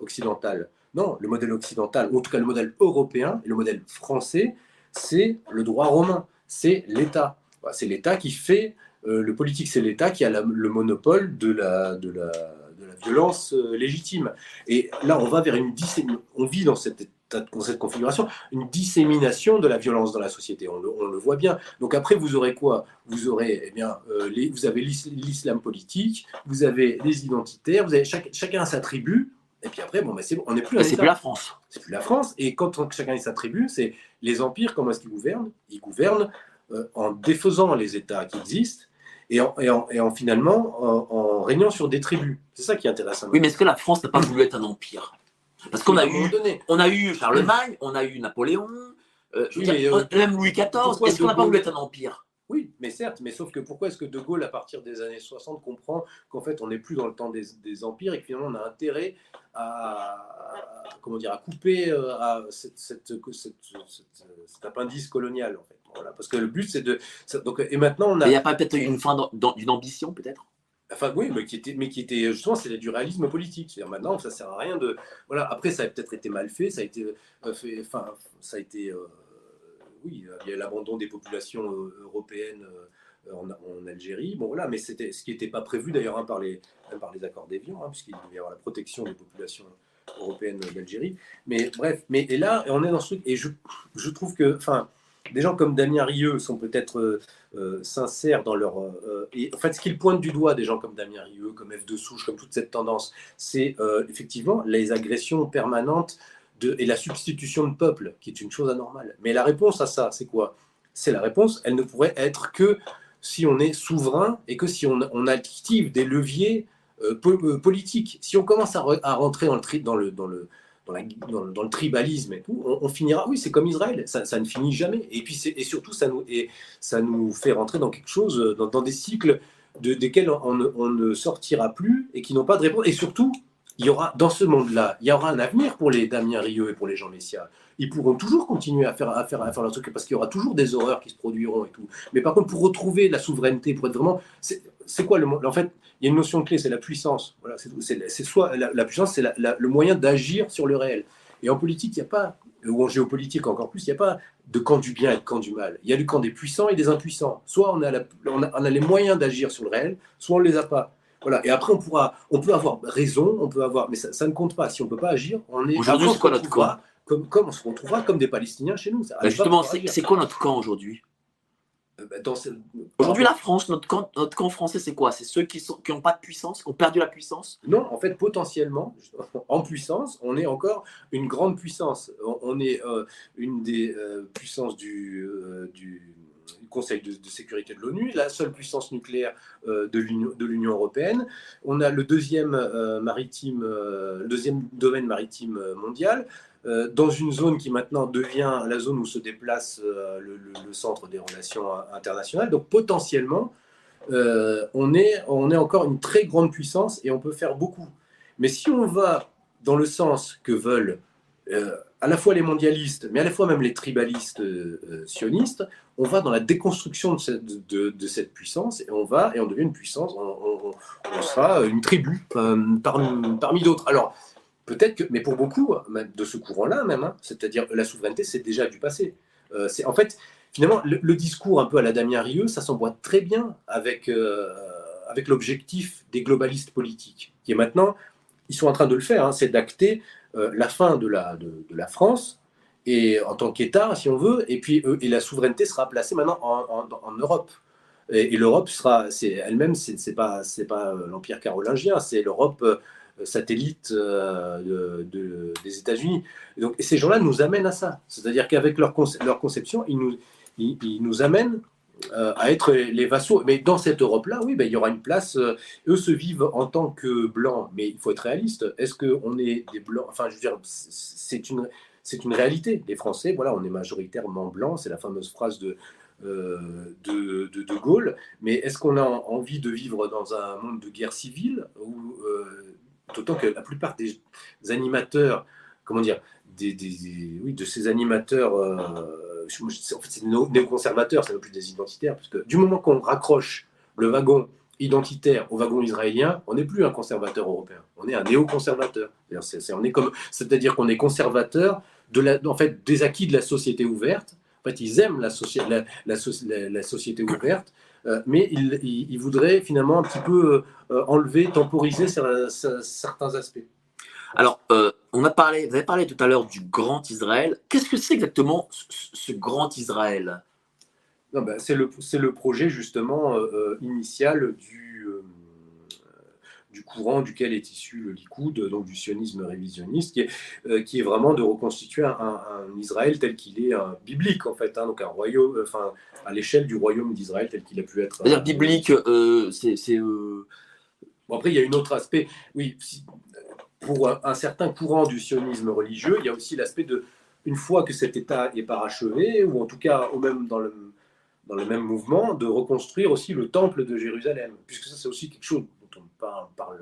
occidental. Non, le modèle occidental, ou en tout cas le modèle européen, et le modèle français, c'est le droit romain. C'est l'État. C'est l'État qui fait. le politique, c'est l'État qui a le monopole de la. De la violence euh, légitime. Et là, on va vers une On vit dans cette cette configuration, une dissémination de la violence dans la société. On le, voit bien. Donc après, vous aurez quoi? Vous aurez, eh bien, euh, les, vous avez l'islam politique, vous avez les identitaires, vous avez chacun a sa tribu. Et puis après, bon, ben c'est on n'est plus. C'est plus la France. C'est plus la France. Et quand chacun a sa tribu, c'est les empires. Comment est-ce qu'ils gouvernent? Ils gouvernent euh, en défaisant les États qui existent et en, et en, et en finalement en, régnant sur des tribus. C'est ça qui est intéressant. Oui, mais est-ce que la France n'a pas voulu être un empire? Parce qu'on a, eu, on a eu Charlemagne, on a eu Napoléon, euh, euh, même Louis XIV. Est-ce qu'on n'a pas voulu être un empire? Oui, mais certes, mais sauf que pourquoi est-ce que De Gaulle, à partir des années 60, comprend qu'en fait on n'est plus dans le temps des, empires et que finalement on a intérêt à, comment dire, à couper euh, à cette, cette, cet appendice colonial en fait. Voilà, parce que le but c'est de. Donc, et maintenant on a. Il n'y a pas peut-être une fin d'une ambition peut-être? Enfin, oui, mais qui était, mais qui était justement, c'est du réalisme politique. C'est-à-dire maintenant, ça sert à rien de. Voilà. Après, ça a peut-être été mal fait. Ça a été euh. Enfin, ça a été. Euh, oui, il y a l'abandon des populations euh, européennes en, Algérie. Bon, voilà, mais c'était ce qui n'était pas prévu d'ailleurs hein, par les par les accords d'Évian, hein, puisqu'il devait y avoir la protection des populations européennes d'Algérie. Mais bref, mais et là, on est dans ce truc. Et je, je trouve que, enfin des gens comme Damien Rieu sont peut-être euh, euh, sincères dans leur. Euh, et en fait, ce qu'ils pointent du doigt, des gens comme Damien Rieu, comme F de Souche, comme toute cette tendance, c'est effectivement les agressions permanentes de, et la substitution de peuple, qui est une chose anormale. Mais la réponse à ça, c'est quoi? C'est la réponse, elle ne pourrait être que si on est souverain et que si on, on active des leviers politiques. Si on commence à, rentrer dans le, dans le dans, le tribalisme et tout, on, finira, oui, c'est comme Israël, ça, ne finit jamais. Et puis, et surtout, ça nous, ça nous fait rentrer dans quelque chose, dans, des cycles de, desquels on, ne sortira plus et qui n'ont pas de réponse. Et surtout, il y aura, dans ce monde-là, il y aura un avenir pour les Damien Rieu et pour les Jean Messia. Ils pourront toujours continuer à faire, à faire, à faire leur truc parce qu'il y aura toujours des horreurs qui se produiront et tout. Mais par contre, pour retrouver la souveraineté, pour être vraiment. C'est quoi le monde En fait, il y a une notion clé, c'est la puissance. Voilà, c'est soit la, puissance, c'est le moyen d'agir sur le réel. Et en politique, il n'y a pas, ou en géopolitique encore plus, il n'y a pas de camp du bien et de camp du mal. Il y a du camp des puissants et des impuissants. Soit on a, on a, les moyens d'agir sur le réel, soit on ne les a pas. Voilà. Et après, on pourra, on peut avoir raison, on peut avoir, mais ça, ne compte pas. Si on ne peut pas agir, on est. Aujourd'hui, c'est quoi notre camp? comme, comme, on se retrouvera comme des Palestiniens chez nous. Bah, justement, c'est quoi notre camp aujourd'hui? Euh, bah, Aujourd'hui, la France, notre camp, notre camp français, c'est quoi? C'est ceux qui n'ont qui pas de puissance, qui ont perdu la puissance? Non, en fait, potentiellement, en puissance, on est encore une grande puissance. On est euh, une des euh, puissances du, du Conseil de, sécurité de l'ONU, la seule puissance nucléaire de l'Union européenne. On a le deuxième, maritime, le deuxième domaine maritime mondial. Euh, dans une zone qui maintenant devient la zone où se déplace euh, le, centre des relations internationales. Donc potentiellement, euh, on, est, on est encore une très grande puissance et on peut faire beaucoup. Mais si on va dans le sens que veulent à la fois les mondialistes, mais à la fois même les tribalistes sionistes, on va dans la déconstruction de cette, de, cette, puissance et on va et on devient une puissance, on, sera une tribu parmi, parmi d'autres. Alors, Peut-être que, mais pour beaucoup de ce courant-là même, hein, c'est-à-dire la souveraineté, c'est déjà du passé. Euh, en fait, finalement, le, discours un peu à la Damien Rieu, ça s'emboîte très bien avec, euh, avec l'objectif des globalistes politiques, qui est maintenant, ils sont en train de le faire, hein, c'est d'acter euh, la fin de la, de, la France et en tant qu'État, si on veut, et puis et la souveraineté sera placée maintenant en, en, Europe. Et, l'Europe sera, elle-même, c'est pas, pas l'empire carolingien, c'est l'Europe satellites euh, de, des États-Unis. Donc, et ces gens-là nous amènent à ça. C'est-à-dire qu'avec leur, leur conception, ils nous, ils, nous amènent euh, à être les vassaux. Mais dans cette Europe-là, oui, ben, il y aura une place. Euh, eux se vivent en tant que blancs, mais il faut être réaliste. Est-ce qu'on est des blancs? Enfin, je veux dire, c'est une, c'est une réalité. Les Français, voilà, on est majoritairement blancs. C'est la fameuse phrase de, de, de, de, Gaulle. Mais est-ce qu'on a envie de vivre dans un monde de guerre civile où D'autant que la plupart des animateurs, comment dire, des, oui, de ces animateurs, euh, en fait, c'est néoconservateurs, c'est plus des identitaires, parce que du moment qu'on raccroche le wagon identitaire au wagon israélien, on n'est plus un conservateur européen, on est un néoconservateur. C'est-à-dire qu'on est conservateur de la, en fait, des acquis de la société ouverte. En fait, ils aiment la, la, société ouverte, mais il, voudrait finalement un petit peu euh, enlever, temporiser certains aspects. Alors, euh, on a parlé, vous avez parlé tout à l'heure du grand Israël. Qu'est-ce que c'est exactement ce, ce grand Israël? Ben, c'est le, le, projet justement euh, euh, initial du, euh, du courant duquel est issu le Likoud, donc du sionisme révisionniste, qui est, qui est vraiment de reconstituer un, un, Israël tel qu'il est biblique en fait, hein, donc un royaume, enfin à l'échelle du royaume d'Israël tel qu'il a pu être. C'est-à-dire biblique, c'est. Bon, après, il y a un autre aspect. Oui, pour un, certain courant du sionisme religieux, il y a aussi l'aspect de, une fois que cet État est parachevé, ou en tout cas au même dans le dans le même mouvement, de reconstruire aussi le temple de Jérusalem, puisque ça c'est aussi quelque chose on parle,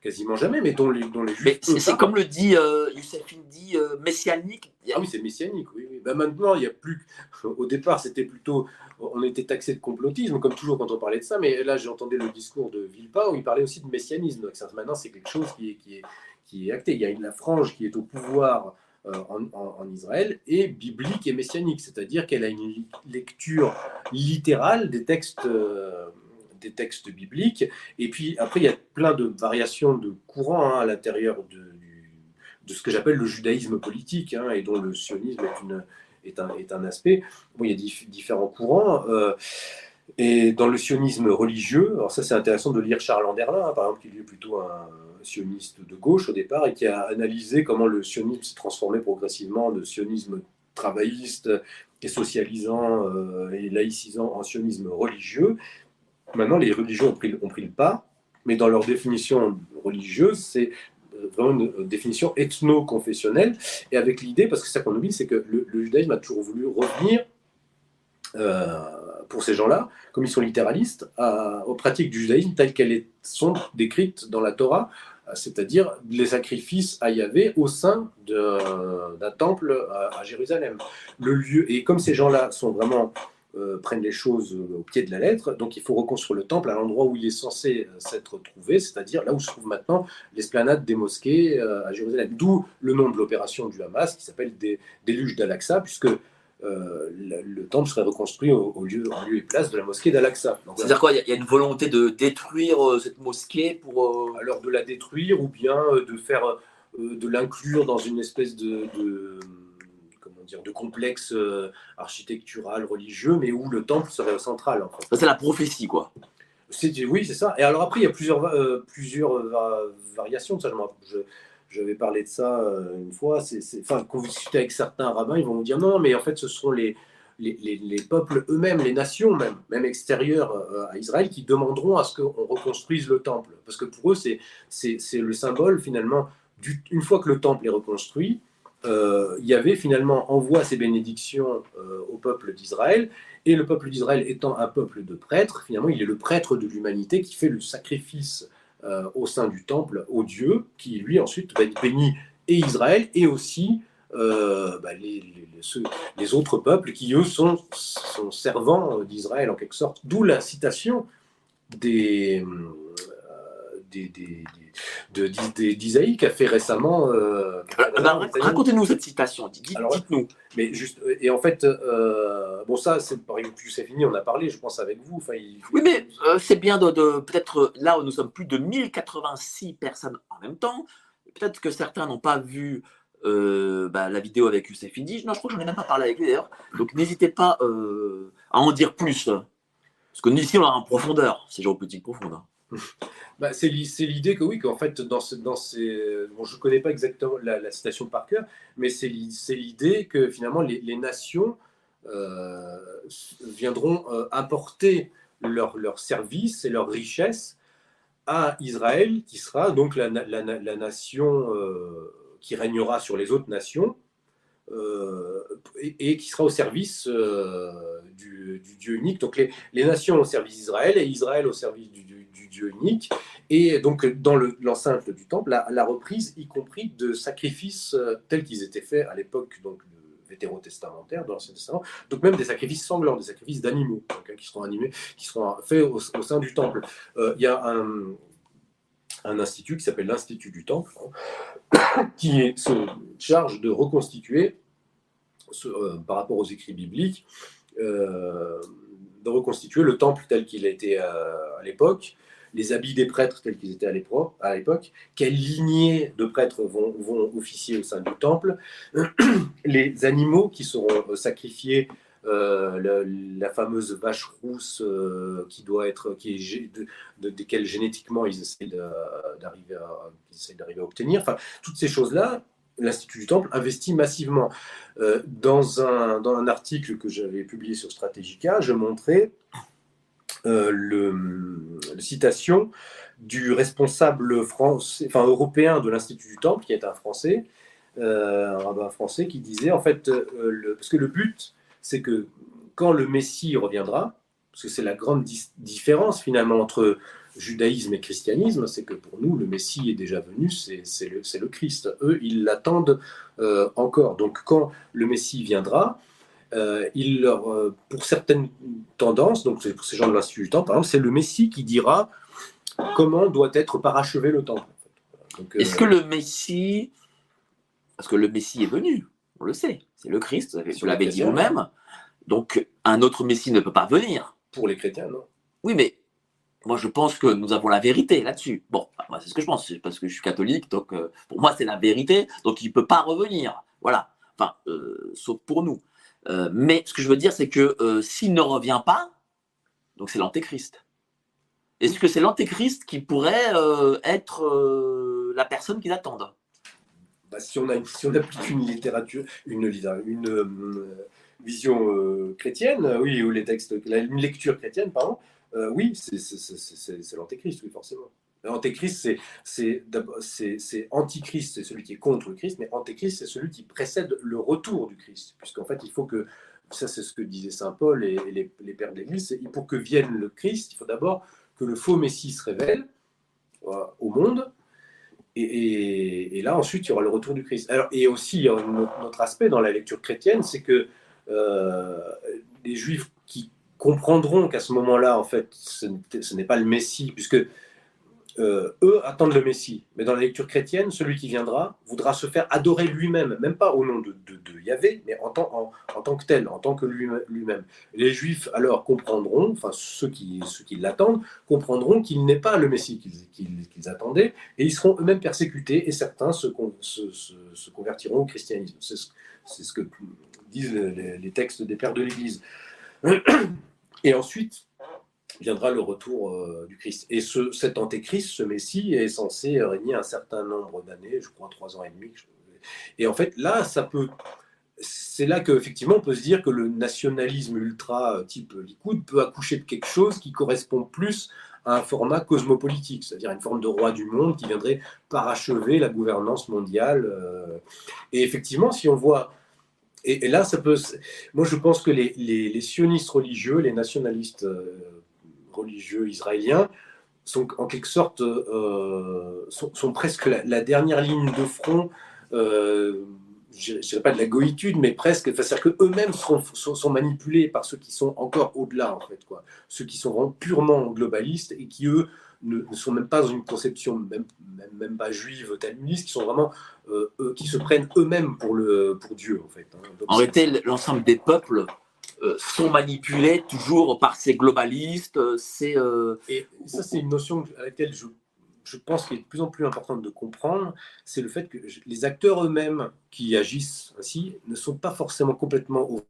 quasiment jamais, mais dont les, dont les Juifs. C'est comme le dit euh, Youssef dit euh, messianique. Ah oui, c'est messianique, oui. oui. Ben maintenant, il n'y a plus. Au départ, c'était plutôt. On était taxé de complotisme, comme toujours quand on parlait de ça, mais là, j'entendais le discours de Villepin où il parlait aussi de messianisme. Donc ça, maintenant, c'est quelque chose qui est, qui, est, qui est acté. Il y a une, la frange qui est au pouvoir euh, en, Israël est biblique et messianique, c'est-à-dire qu'elle a une lecture littérale des textes, euh, des textes bibliques. Et puis après, il y a plein de variations de courants hein, à l'intérieur de, de, ce que j'appelle le judaïsme politique, hein, et dont le sionisme est, est, un, est un aspect. Bon, il y a différents courants. Euh, et dans le sionisme religieux, alors ça c'est intéressant de lire Charles Anderlin, hein, par exemple, qui est plutôt un sioniste de gauche au départ et qui a analysé comment le sionisme s'est transformé progressivement de sionisme travailliste et socialisant euh, et laïcisant en sionisme religieux. Maintenant, les religions ont pris, le pas, mais dans leur définition religieuse, c'est euh, vraiment une définition ethno-confessionnelle, et avec l'idée, parce que ça qu'on oublie, c'est que le, judaïsme a toujours voulu revenir euh, pour ces gens-là, comme ils sont littéralistes, aux pratiques du judaïsme telles qu'elles sont décrites dans la Torah, c'est-à-dire les sacrifices à Yahvé au sein d'un temple à, Jérusalem. Le lieu, et comme ces gens-là sont vraiment euh, prennent les choses au pied de la lettre, donc il faut reconstruire le temple à l'endroit où il est censé euh, s'être trouvé, c'est-à-dire là où se trouve maintenant l'esplanade des mosquées euh, à Jérusalem. D'où le nom de l'opération du Hamas qui s'appelle des déluge d'Al-Aqsa, puisque euh, le, temple serait reconstruit au, lieu, en lieu et place de la mosquée d'Al-Aqsa. C'est-à-dire quoi Il y, a une volonté de détruire euh, cette mosquée pour. Euh, Alors de la détruire ou bien de faire, de l'inclure dans une espèce de, dire, de complexe architectural religieux, mais où le temple serait central. En C'est la prophétie, quoi. Oui, c'est ça. Et alors après, il y a plusieurs, plusieurs variations de ça. Je, j'avais parlé de ça euh, une fois. C'est, enfin, quand vous discutez avec certains rabbins, ils vont vous dire non, mais en fait, ce sont les, les, les, peuples eux-mêmes, les nations même, même extérieures euh, à Israël, qui demanderont à ce qu'on reconstruise le temple. Parce que pour eux, c'est, c'est, c'est le symbole finalement, du, une fois que le temple est reconstruit, euh, il y avait finalement envoie ses bénédictions au peuple d'Israël, et le peuple d'Israël étant un peuple de prêtres, finalement, il est le prêtre de l'humanité qui fait le sacrifice euh, au sein du temple au Dieu, qui lui ensuite va être béni, et Israël, et aussi euh, bah, les, autres peuples qui, eux, sont, sont servants d'Israël en quelque sorte. D'où la citation des, euh, des, d'Isaïe qui a fait récemment. Euh, racontez-nous cette citation, dites-nous. Mais juste, et en fait, euh, bon, ça, c'est par exemple, c'est fini, on a parlé, je pense, avec vous. Enfin, Oui, mais euh, c'est bien de, peut-être là où nous sommes plus de 1086 personnes en même temps. Peut-être que certains n'ont pas vu bah, la vidéo avec Youssef Indy. Non, je crois que j'en ai même pas parlé avec lui d'ailleurs. Donc n'hésitez pas à en dire plus. Parce que nous, ici, on a en profondeur. C'est géopolitique profonde. Bah, c'est l'idée que oui, qu'en fait, dans, dans ces. Bon, je ne connais pas exactement la, citation par cœur, mais c'est l'idée que finalement les, nations euh, viendront euh, apporter leurs leur services et leurs richesses à Israël, qui sera donc la, la, nation euh, qui régnera sur les autres nations. Et, qui sera au service du, Dieu unique. Donc les, nations au service d'Israël et Israël au service du, Dieu unique. Et donc, dans l'enceinte du temple, la, reprise, y compris de sacrifices euh, tels qu'ils étaient faits à l'époque donc vétérotestamentaire, dans l'Ancien Testament, donc même des sacrifices sanglants, des sacrifices d'animaux, hein, qui seront animés, qui seront faits au, sein du temple. Euh, il y a un, un institut qui s'appelle l'Institut du Temple, hein, qui se charge de reconstituer, euh, par rapport aux écrits bibliques, de reconstituer le temple tel qu'il a été à l'époque, les habits des prêtres tels qu'ils étaient à l'époque, quelle lignée de prêtres vont, officier au sein du temple, les animaux qui seront sacrifiés euh, la, fameuse vache rousse euh, qui doit être, qui est de, de, desquelles génétiquement ils essaient d'arriver à, obtenir. Enfin, toutes ces choses-là, l'Institut du Temple investit massivement. Euh, dans, un, dans un article que j'avais publié sur Strategica, je montrais le, citation du responsable français, enfin, européen de l'Institut du Temple, qui est un Français, un rabbin français, qui disait en fait, parce que le but c'est que quand le Messie reviendra, parce que c'est la grande différence finalement entre judaïsme et christianisme, c'est que pour nous, le Messie est déjà venu, c'est le, Christ. Eux, ils l'attendent euh, encore. Donc quand le Messie viendra, euh, euh, pour certaines tendances, donc pour ces gens de l'Institut du Temps, par exemple, c'est le Messie qui dira comment doit être parachevé le temple. Est-ce que le Messie, parce que le Messie est venu, on le sait, c'est le Christ, vous l'avez dit vous-même. Donc, un autre Messie ne peut pas venir. Pour les chrétiens, non Oui, mais moi, je pense que nous avons la vérité là-dessus. Bon, moi, c'est ce que je pense, parce que je suis catholique, donc euh, pour moi, c'est la vérité, donc il ne peut pas revenir. Voilà. Enfin, euh, sauf pour nous. Euh, mais ce que je veux dire, c'est que s'il ne revient pas, donc c'est l'antéchrist. Est-ce que c'est l'antéchrist qui pourrait être la personne qu'ils attendent? Bah, si, on a, si on applique une littérature, une, euh, vision euh, chrétienne, oui, ou les textes, une lecture chrétienne, pardon, euh, oui, c'est l'antéchrist, oui, forcément. L'antéchrist, c'est antichrist, c'est celui qui est contre le Christ, mais antéchrist, c'est celui qui précède le retour du Christ. Puisqu'en fait, il faut que, ça c'est ce que disait Saint Paul et, les, les, pères de l'Église, pour que vienne le Christ, il faut d'abord que le faux Messie se révèle au monde, et, là, ensuite, il y aura le retour du Christ. Alors, et aussi, il y a un autre aspect dans la lecture chrétienne, c'est que euh, les Juifs qui comprendront qu'à ce moment-là, en fait, ce n'est pas le Messie, puisque euh, eux attendent le Messie. Mais dans la lecture chrétienne, celui qui viendra voudra se faire adorer lui-même, même pas au nom de, Yahvé, mais en tant, que tel, en tant que lui-même. Les Juifs alors comprendront, enfin ceux qui, ceux qui l'attendent, comprendront qu'il n'est pas le Messie qu'ils attendaient, et ils seront eux-mêmes persécutés, et certains se, convertiront au christianisme. C'est ce, que disent les textes des pères de l'Église. Et ensuite, viendra le retour euh, du Christ. Et ce, cet antéchrist, ce Messie, est censé régner un certain nombre d'années, je crois trois ans et demi. Et en fait, là, ça peut. C'est là qu'effectivement, on peut se dire que le nationalisme ultra euh, type Likoud peut accoucher de quelque chose qui correspond plus à un format cosmopolitique, c'est-à-dire une forme de roi du monde qui viendrait parachever la gouvernance mondiale. Euh. Et effectivement, si on voit et, là, ça peut. Moi, je pense que les, les, sionistes religieux, les nationalistes religieux israéliens sont en quelque sorte euh, sont, presque la, dernière ligne de front. Euh, je ne dirais pas de la goïtude, mais presque, c'est-à-dire qu'eux-mêmes sont, sont, manipulés par ceux qui sont encore au-delà, en fait, quoi. Ceux qui sont vraiment purement globalistes et qui, eux, ne, sont même pas dans une conception, même, même, pas juive, talmudiste, qui sont vraiment, euh, qui se prennent eux-mêmes pour, le, pour Dieu, en fait. Hein. en réalité, l'ensemble des peuples sont manipulés toujours par ces globalistes. Euh, c'est, euh, Et ça, c'est une notion à laquelle je, je pense qu'il est de plus en plus importante de comprendre, c'est le fait que les acteurs eux-mêmes qui agissent ainsi ne sont pas forcément complètement au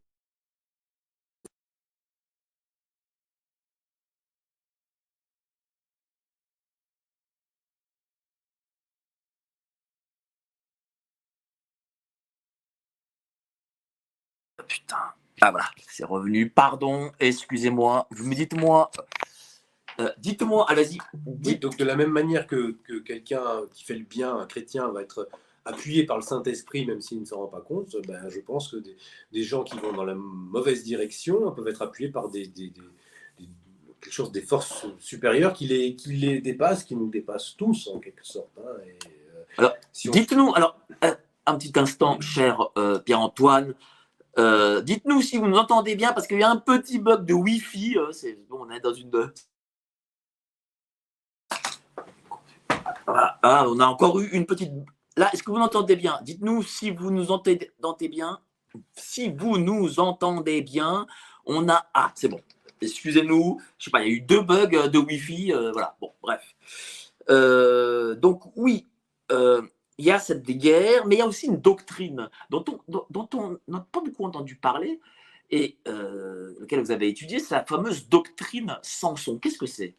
Putain. Ah voilà, c'est revenu. Pardon, excusez-moi. Vous me dites-moi. Euh, dites-moi, ah, vas-y. donc de la même manière que, quelqu'un qui fait le bien, un chrétien, va être appuyé par le Saint-Esprit, même s'il ne s'en rend pas compte, ben, je pense que des, gens qui vont dans la mauvaise direction peuvent être appuyés par des, quelque chose, des forces supérieures qui les, qui les dépassent, qui nous dépassent tous en quelque sorte. Hein, euh, alors, dites-nous, alors, un petit instant, cher euh, Pierre-Antoine, euh, dites-nous si vous nous entendez bien, parce qu'il y a un petit bug de Wi-Fi. Euh, bon, on est dans une. Ah, on a encore eu une petite. Là, est-ce que vous entendez bien? Dites-nous si vous nous entendez bien. Si vous nous entendez bien, on a. Ah, c'est bon. excusez-nous. Je sais pas, il y a eu deux bugs euh, de Wi-Fi. voilà, bon, bref. Donc, oui, il y a cette guerre, mais il y a aussi une doctrine dont on n'a pas beaucoup entendu parler et euh, laquelle vous avez étudié, c'est la fameuse doctrine Samson. Qu'est-ce que c'est?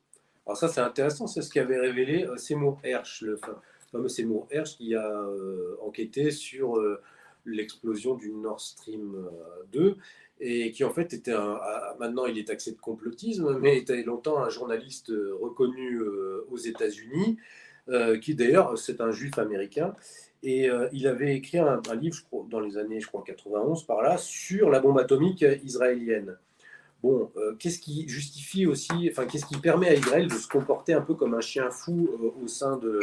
Alors ça, c'est intéressant, c'est ce qu'avait révélé euh, Seymour Hersh, le fa- fameux Seymour Hersh qui a euh, enquêté sur euh, l'explosion du Nord Stream euh, 2 et qui en fait était un, maintenant il est taxé de complotisme, mais était longtemps un journaliste reconnu aux États-Unis, qui d'ailleurs c'est un juif américain. Et euh, il avait écrit un, livre dans les années, je crois, 91 par là, sur la bombe atomique israélienne. Bon, euh, qu'est-ce qui justifie aussi, enfin, qu'est-ce qui permet à Israël de se comporter un peu comme un chien fou euh, au sein de,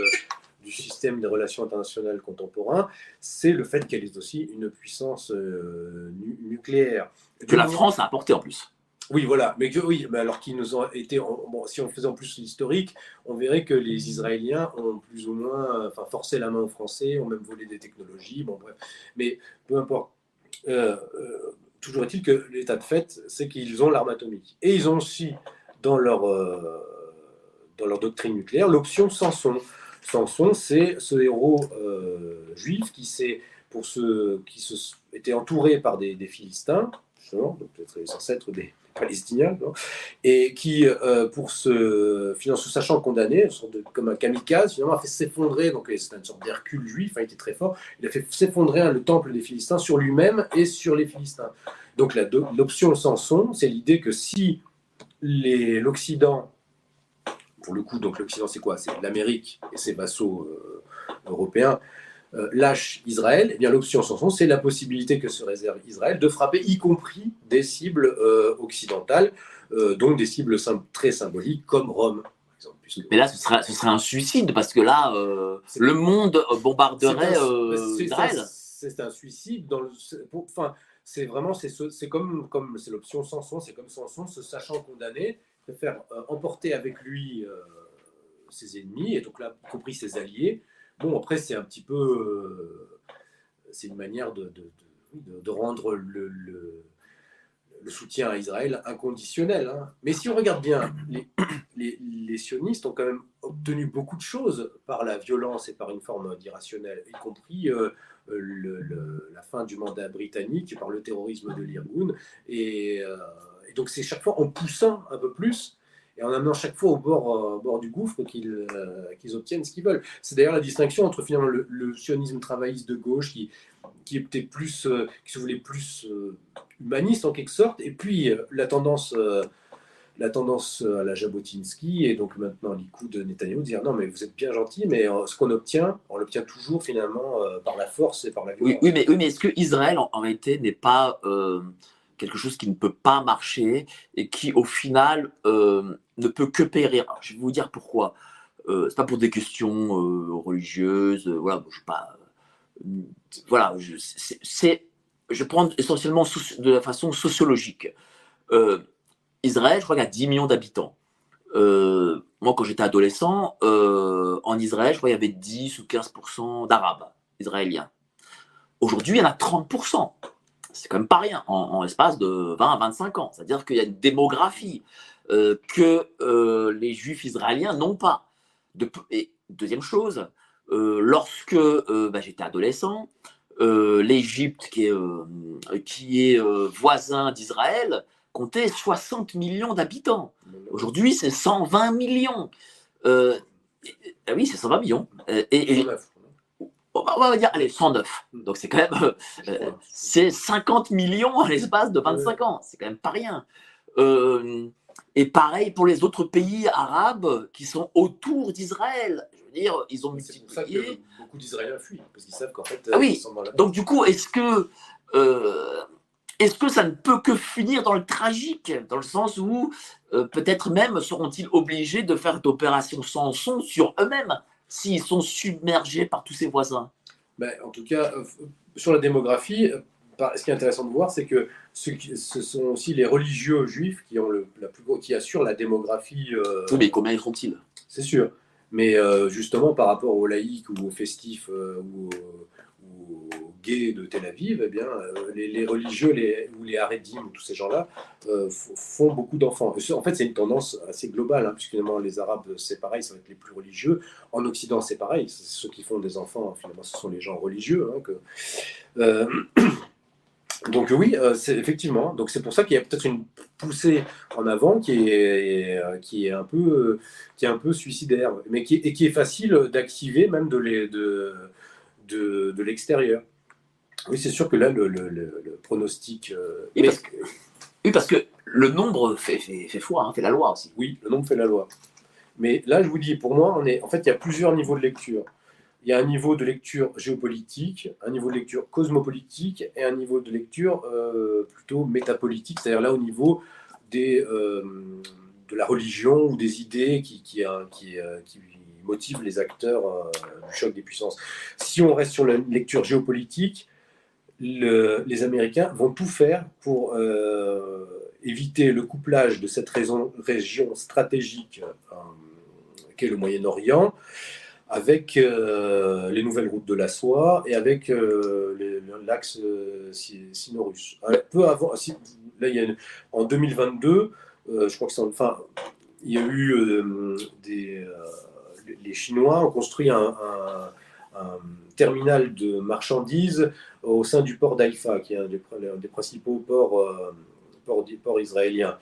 du système des relations internationales contemporains? C'est le fait qu'elle est aussi une puissance euh, nu- nucléaire. Que la France a apporté en plus. Oui, voilà, mais oui, mais alors qu'ils nous ont été, si on faisait en plus l'historique, on verrait que les Israéliens ont plus ou moins, enfin, forcé la main aux Français, ont même volé des technologies, bon bref, mais peu importe. Euh, euh, toujours est-il que l'état de fait, c'est qu'ils ont l'arme atomique et ils ont aussi dans leur euh, dans leur doctrine nucléaire l'option Samson. Samson, c'est ce héros juif qui pour ceux qui se, était entouré par des, des Philistins, donc peut-être censé être des Palestiniens, non et qui, euh, pour se, sachant condamné, une comme un kamikaze, finalement, a fait s'effondrer, donc c'est une sorte d'Hercule juif, hein, il était très fort, il a fait s'effondrer hein, le temple des Philistins sur lui-même et sur les Philistins. Donc l'option Samson, c'est l'idée que si l'Occident, pour le coup, donc l'Occident c'est quoi? C'est l'Amérique et ses vassaux euh, européens, lâche Israël, eh bien l'option Samson, c'est la possibilité que se réserve Israël de frapper, y compris des cibles euh, occidentales, euh, donc des cibles sym- très symboliques comme Rome. Mais là, ce serait, ce serait un suicide parce que là, euh, le monde euh, bombarderait euh, Israël. c'est- un suicide dans le. pour- Enfin, c'est vraiment c'est ce- c'est comme comme c'est l'option Samson, c'est comme Samson se sachant condamné, préfère euh, emporter avec lui euh, ses ennemis et donc là y compris ses alliés. Bon après c'est un petit peu euh, c'est une manière de, rendre le, soutien à Israël inconditionnel. hein. Mais si on regarde bien, les, sionistes ont quand même obtenu beaucoup de choses par la violence et par une forme d'irrationnel, y compris euh, la fin du mandat britannique par le terrorisme de l'Irgun. Et, euh, et donc c'est chaque fois en poussant un peu plus et en amenant chaque fois au bord, euh, bord du gouffre qu'ils euh, qu'ils obtiennent ce qu'ils veulent. C'est d'ailleurs la distinction entre finalement le, le sionisme travailliste de gauche qui, qui était plus, euh, qui se voulait plus humaniste en quelque sorte, et puis la tendance, la tendance à la Jabotinsky et donc maintenant Likoud de Netanyahu de dire non mais vous êtes bien gentil, mais ce qu'on obtient, on l'obtient toujours finalement par la force et par la violence. Oui, oui, mais, oui, mais est-ce que Israël, en, en réalité, n'est pas euh, quelque chose qui ne peut pas marcher et qui, au final, euh, ne peut que périr Je vais vous dire pourquoi. Euh, c'est pas pour des questions euh, religieuses. euh, voilà, je sais pas. voilà, je, c'est, je prends essentiellement de la façon sociologique. Israël, je crois qu'il y a 10 millions d'habitants. Moi, quand j'étais adolescent, en Israël, je crois qu'il y avait 10 ou 15% d'Arabes israéliens. Aujourd'hui, il y en a 30%. C'est quand même pas rien en, l'espace de 20 à 25 ans. C'est-à-dire qu'il y a une démographie euh, que euh, les juifs israéliens n'ont pas. Deuxième chose, euh, lorsque bah, j'étais adolescent, l'Égypte, qui est, voisin d'Israël, comptait 60 millions d'habitants. Aujourd'hui, c'est 120 millions. Et- oui, c'est 120 millions. Et, et- 109, on va- on va dire, allez, 109. Donc c'est quand même, euh, euh, c'est 50 millions à l'espace de 25 ans. C'est quand même pas rien. Euh, et pareil pour les autres pays arabes qui sont autour d'Israël. Je veux dire, ils ont Mais C'est pour ça multiplié. que beaucoup d'Israéliens fuient, parce qu'ils savent qu'en fait, Ah oui. ils sont dans la Donc du coup, est-ce que euh, est-ce que ça ne peut que finir dans le tragique, dans le sens où euh, peut-être même seront-ils obligés de faire d'opérations sans son sur eux-mêmes? S'ils sont submergés par tous ces voisins Ben, en tout cas, euh, sur la démographie, euh, ce qui est intéressant de voir, c'est que ce, sont aussi les religieux juifs qui, ont le, la plus gros, qui assurent la démographie. euh, Oui, mais combien sont-ils C'est sûr. Mais euh, justement, par rapport aux laïcs ou aux festifs euh, ou, aux, ou aux de Tel Aviv, eh bien, les, religieux les, ou les Haredim, tous ces gens-là, font beaucoup d'enfants. En fait, c'est une tendance assez globale, hein, puisque les Arabes, c'est pareil, ça va être les plus religieux. En Occident, c'est pareil, ceux qui font des enfants, finalement, ce sont les gens religieux. Hein, que, donc oui, euh, c'est effectivement. Donc c'est pour ça qu'il y a peut-être une poussée en avant qui est, qui est un peu qui est un peu suicidaire, mais qui et qui est facile d'activer même de l'extérieur. Oui, c'est sûr que là le, le, pronostic. Euh, oui, parce que, oui, parce que le nombre fait, fait, fait foi, hein, fait la loi aussi. Oui, le nombre fait la loi. Mais là, je vous dis, pour moi, on est, en fait, il y a plusieurs niveaux de lecture il y a un niveau de lecture géopolitique, un niveau de lecture cosmopolitique et un niveau de lecture euh, plutôt métapolitique, c'est-à-dire là au niveau des, euh, de la religion ou des idées qui, qui, euh, qui, qui motivent les acteurs du choc des puissances. Si on reste sur la lecture géopolitique, les Américains vont tout faire pour éviter le couplage de cette région stratégique qu'est le Moyen-Orient avec euh, les nouvelles routes de la soie et avec euh, l'axe euh, sino-russe. Peu avant, en 2022, je crois que c'est enfin, il y a eu les Chinois ont construit un, terminal de marchandises au sein du port d'Haïfa, qui est un des, principaux ports port, port israélien.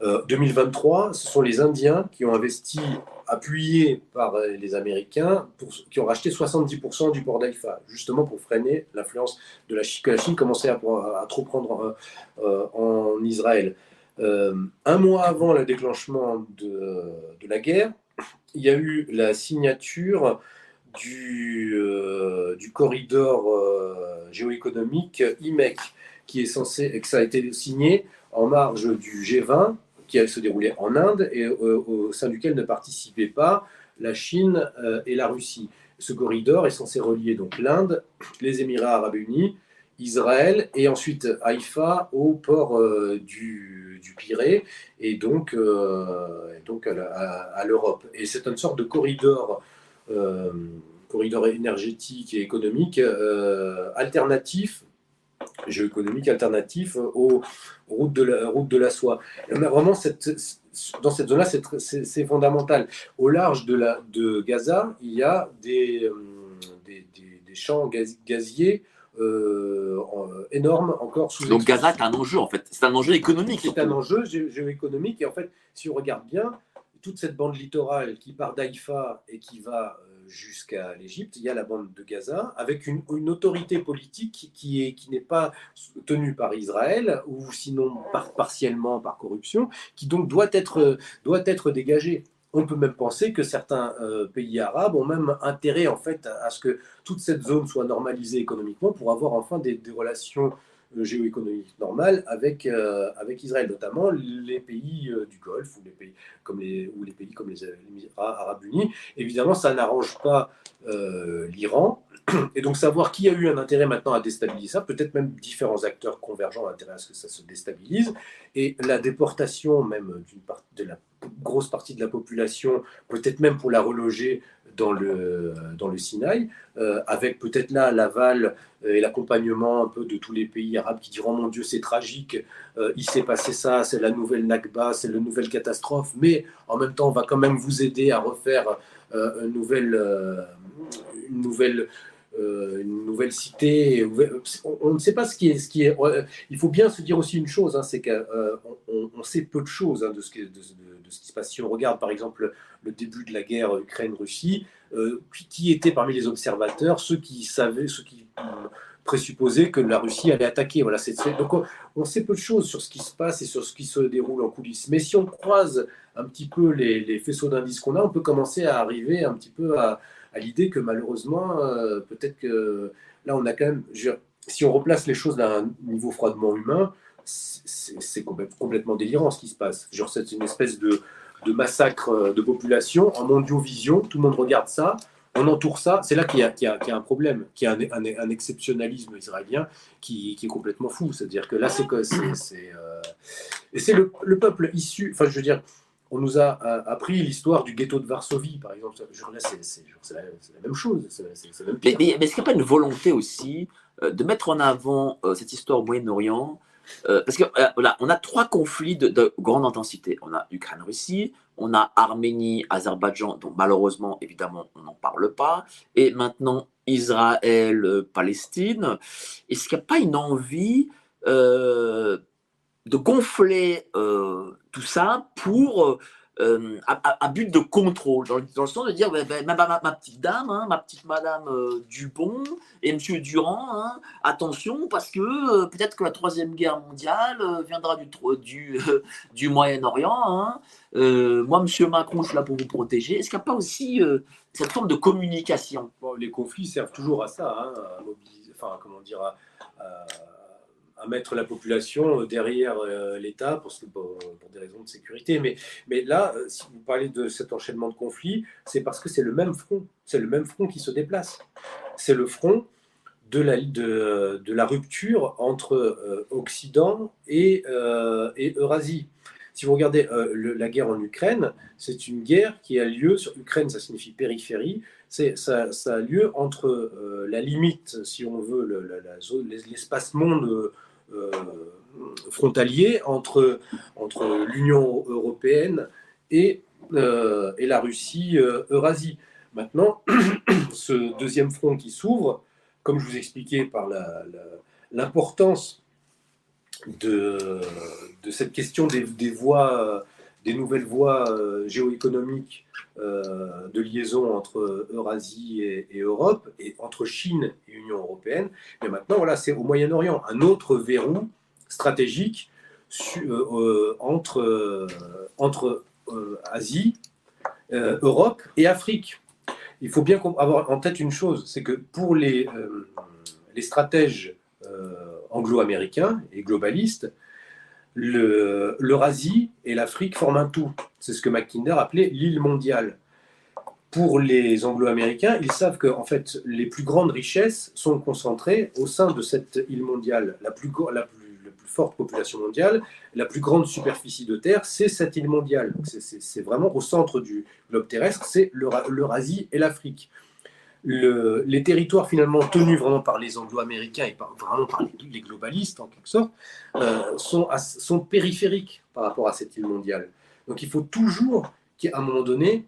2023, ce sont les Indiens qui ont investi appuyés par euh, les Américains, qui ont racheté 70% du port d'Haïfa, justement pour freiner l'influence de la Chine, que la Chine commençait à, trop prendre euh, euh, en Israël. un mois avant le déclenchement de, la guerre, il y a eu la signature du, du corridor géoéconomique IMEC, qui est censé, que ça a été signé en marge du G20 qui se déroulait en Inde et euh, au sein duquel ne participaient pas la Chine euh, et la Russie. Ce corridor est censé relier donc l'Inde, les Émirats arabes unis, Israël et ensuite Haïfa au port euh, du, du, Pirée et donc, donc à, l'Europe. Et c'est une sorte de corridor, corridor énergétique et économique alternatif géoéconomique alternatif aux routes de la, route de la soie. vraiment, cette, dans cette zone-là, c'est fondamental. Au large de, la, de Gaza, il y a des, euh, des, des, champs gaziers euh, énormes encore sous Donc Gaza est un enjeu, en fait. C'est un enjeu économique. C'est un enjeu géoéconomique. Et en fait, si on regarde bien, toute cette bande littorale qui part d'Haïfa et qui va jusqu'à l'Égypte, il y a la bande de Gaza, avec une, autorité politique qui n'est pas tenue par Israël, ou sinon par, partiellement par corruption, qui donc doit être, doit être dégagée. On peut même penser que certains euh, pays arabes ont même intérêt en fait à, ce que toute cette zone soit normalisée économiquement pour avoir enfin des relations géoéconomique normale avec, euh, avec Israël, notamment les pays euh, du Golfe ou les pays comme les, ou les pays comme les Émirats arabes unis. Évidemment, ça n'arrange pas euh, l'Iran. Et donc savoir qui a eu un intérêt maintenant à déstabiliser ça, peut-être même différents acteurs convergents ont intérêt à ce que ça se déstabilise, et la déportation même d'une de la grosse partie de la population, peut-être même pour la reloger dans le, dans le Sinaï, euh, avec peut-être là l'aval euh, et l'accompagnement un peu de tous les pays arabes qui diront mon Dieu c'est tragique, euh, il s'est passé ça, c'est la nouvelle Nakba, c'est la nouvelle catastrophe, mais en même temps on va quand même vous aider à refaire une nouvelle, une nouvelle une nouvelle cité. On, ne sait pas ce qui est. Ce qui est il faut bien se dire aussi une chose, hein, c'est qu'on on, sait peu de choses hein, de, ce qui, se passe. Si on regarde par exemple le début de la guerre Ukraine-Russie, euh, qui étaient parmi les observateurs ceux qui savaient, ceux qui euh, présupposaient que la Russie allait attaquer. Voilà, donc on, sait peu de choses sur ce qui se passe et sur ce qui se déroule en coulisses. Mais si on croise un petit peu les, faisceaux d'indices qu'on a, on peut commencer à arriver un petit peu à, l'idée que malheureusement, euh, peut-être que là, on a quand même, si on replace les choses d'un niveau froidement humain, c'est complètement délirant ce qui se passe. Genre, c'est une espèce de, de massacre euh, de population en mondiovision. Tout le monde regarde ça. On entoure ça. C'est là qu'il y, y, a un problème, qu'il y a un, exceptionnalisme israélien qui, est complètement fou. C'est-à-dire que là, c'est. Euh, c'est le, peuple issu. Enfin, je veux dire, on nous a appris l'histoire du ghetto de Varsovie, par exemple. C'est la, même chose. mais, mais est-ce qu'il n'y a pas une volonté aussi de mettre en avant cette histoire au Moyen-Orient? Parce que voilà, on a trois conflits de, de grande intensité. On a Ukraine-Russie, on a Arménie, Azerbaïdjan, dont malheureusement, évidemment, on n'en parle pas, et maintenant Israël, Palestine. Est-ce qu'il n'y a pas une envie de gonfler tout ça pour euh, à, but de contrôle, dans, le sens de dire ben, ma, petite dame, hein, ma petite madame euh, Dupont et monsieur Durand, hein, attention parce que euh, peut-être que la troisième guerre mondiale viendra du, du, du Moyen-Orient. Hein. moi, monsieur Macron, je suis là pour vous protéger. Est-ce qu'il n'y a pas aussi cette forme de communication? Les conflits servent toujours à ça, à mobiliser, enfin, comment dire, à mettre la population euh, derrière euh, l'État pour, pour, des raisons de sécurité. Mais, mais là, euh, si vous parlez de cet enchaînement de conflits, c'est parce que c'est le même front. C'est le même front qui se déplace. C'est le front de la, de, de la rupture entre Occident et, et, Eurasie. Si vous regardez la guerre en Ukraine, c'est une guerre qui a lieu sur Ukraine, ça signifie périphérie. Ça, ça, a lieu entre la limite, si on veut, l'espace monde frontalier entre, l'Union européenne et, euh, la Russie euh, Eurasie. Maintenant, ce deuxième front qui s'ouvre, comme je vous expliquais par l'importance de, cette question des voies des nouvelles voies euh, géoéconomiques euh, de liaison entre Eurasie et, Europe, et entre Chine et Union européenne. Mais maintenant, voilà, c'est au Moyen-Orient, un autre verrou stratégique euh, entre, entre Asie, Europe et Afrique. Il faut bien avoir en tête une chose, c'est que pour les, les stratèges anglo-américains et globalistes, l'Eurasie et l'Afrique forment un tout. C'est ce que Mackinder appelait l'île mondiale. Pour les anglo-américains, ils savent que en fait, les plus grandes richesses sont concentrées au sein de cette île mondiale. La plus, la plus, forte population mondiale, la plus grande superficie de terre, c'est cette île mondiale. C'est vraiment au centre du globe terrestre, c'est l'Eurasie et l'Afrique les territoires finalement tenus vraiment par les anglo-américains et vraiment par les, globalistes en quelque sorte, euh, sont, sont périphériques par rapport à cette île mondiale. Donc il faut toujours qu'à un moment donné,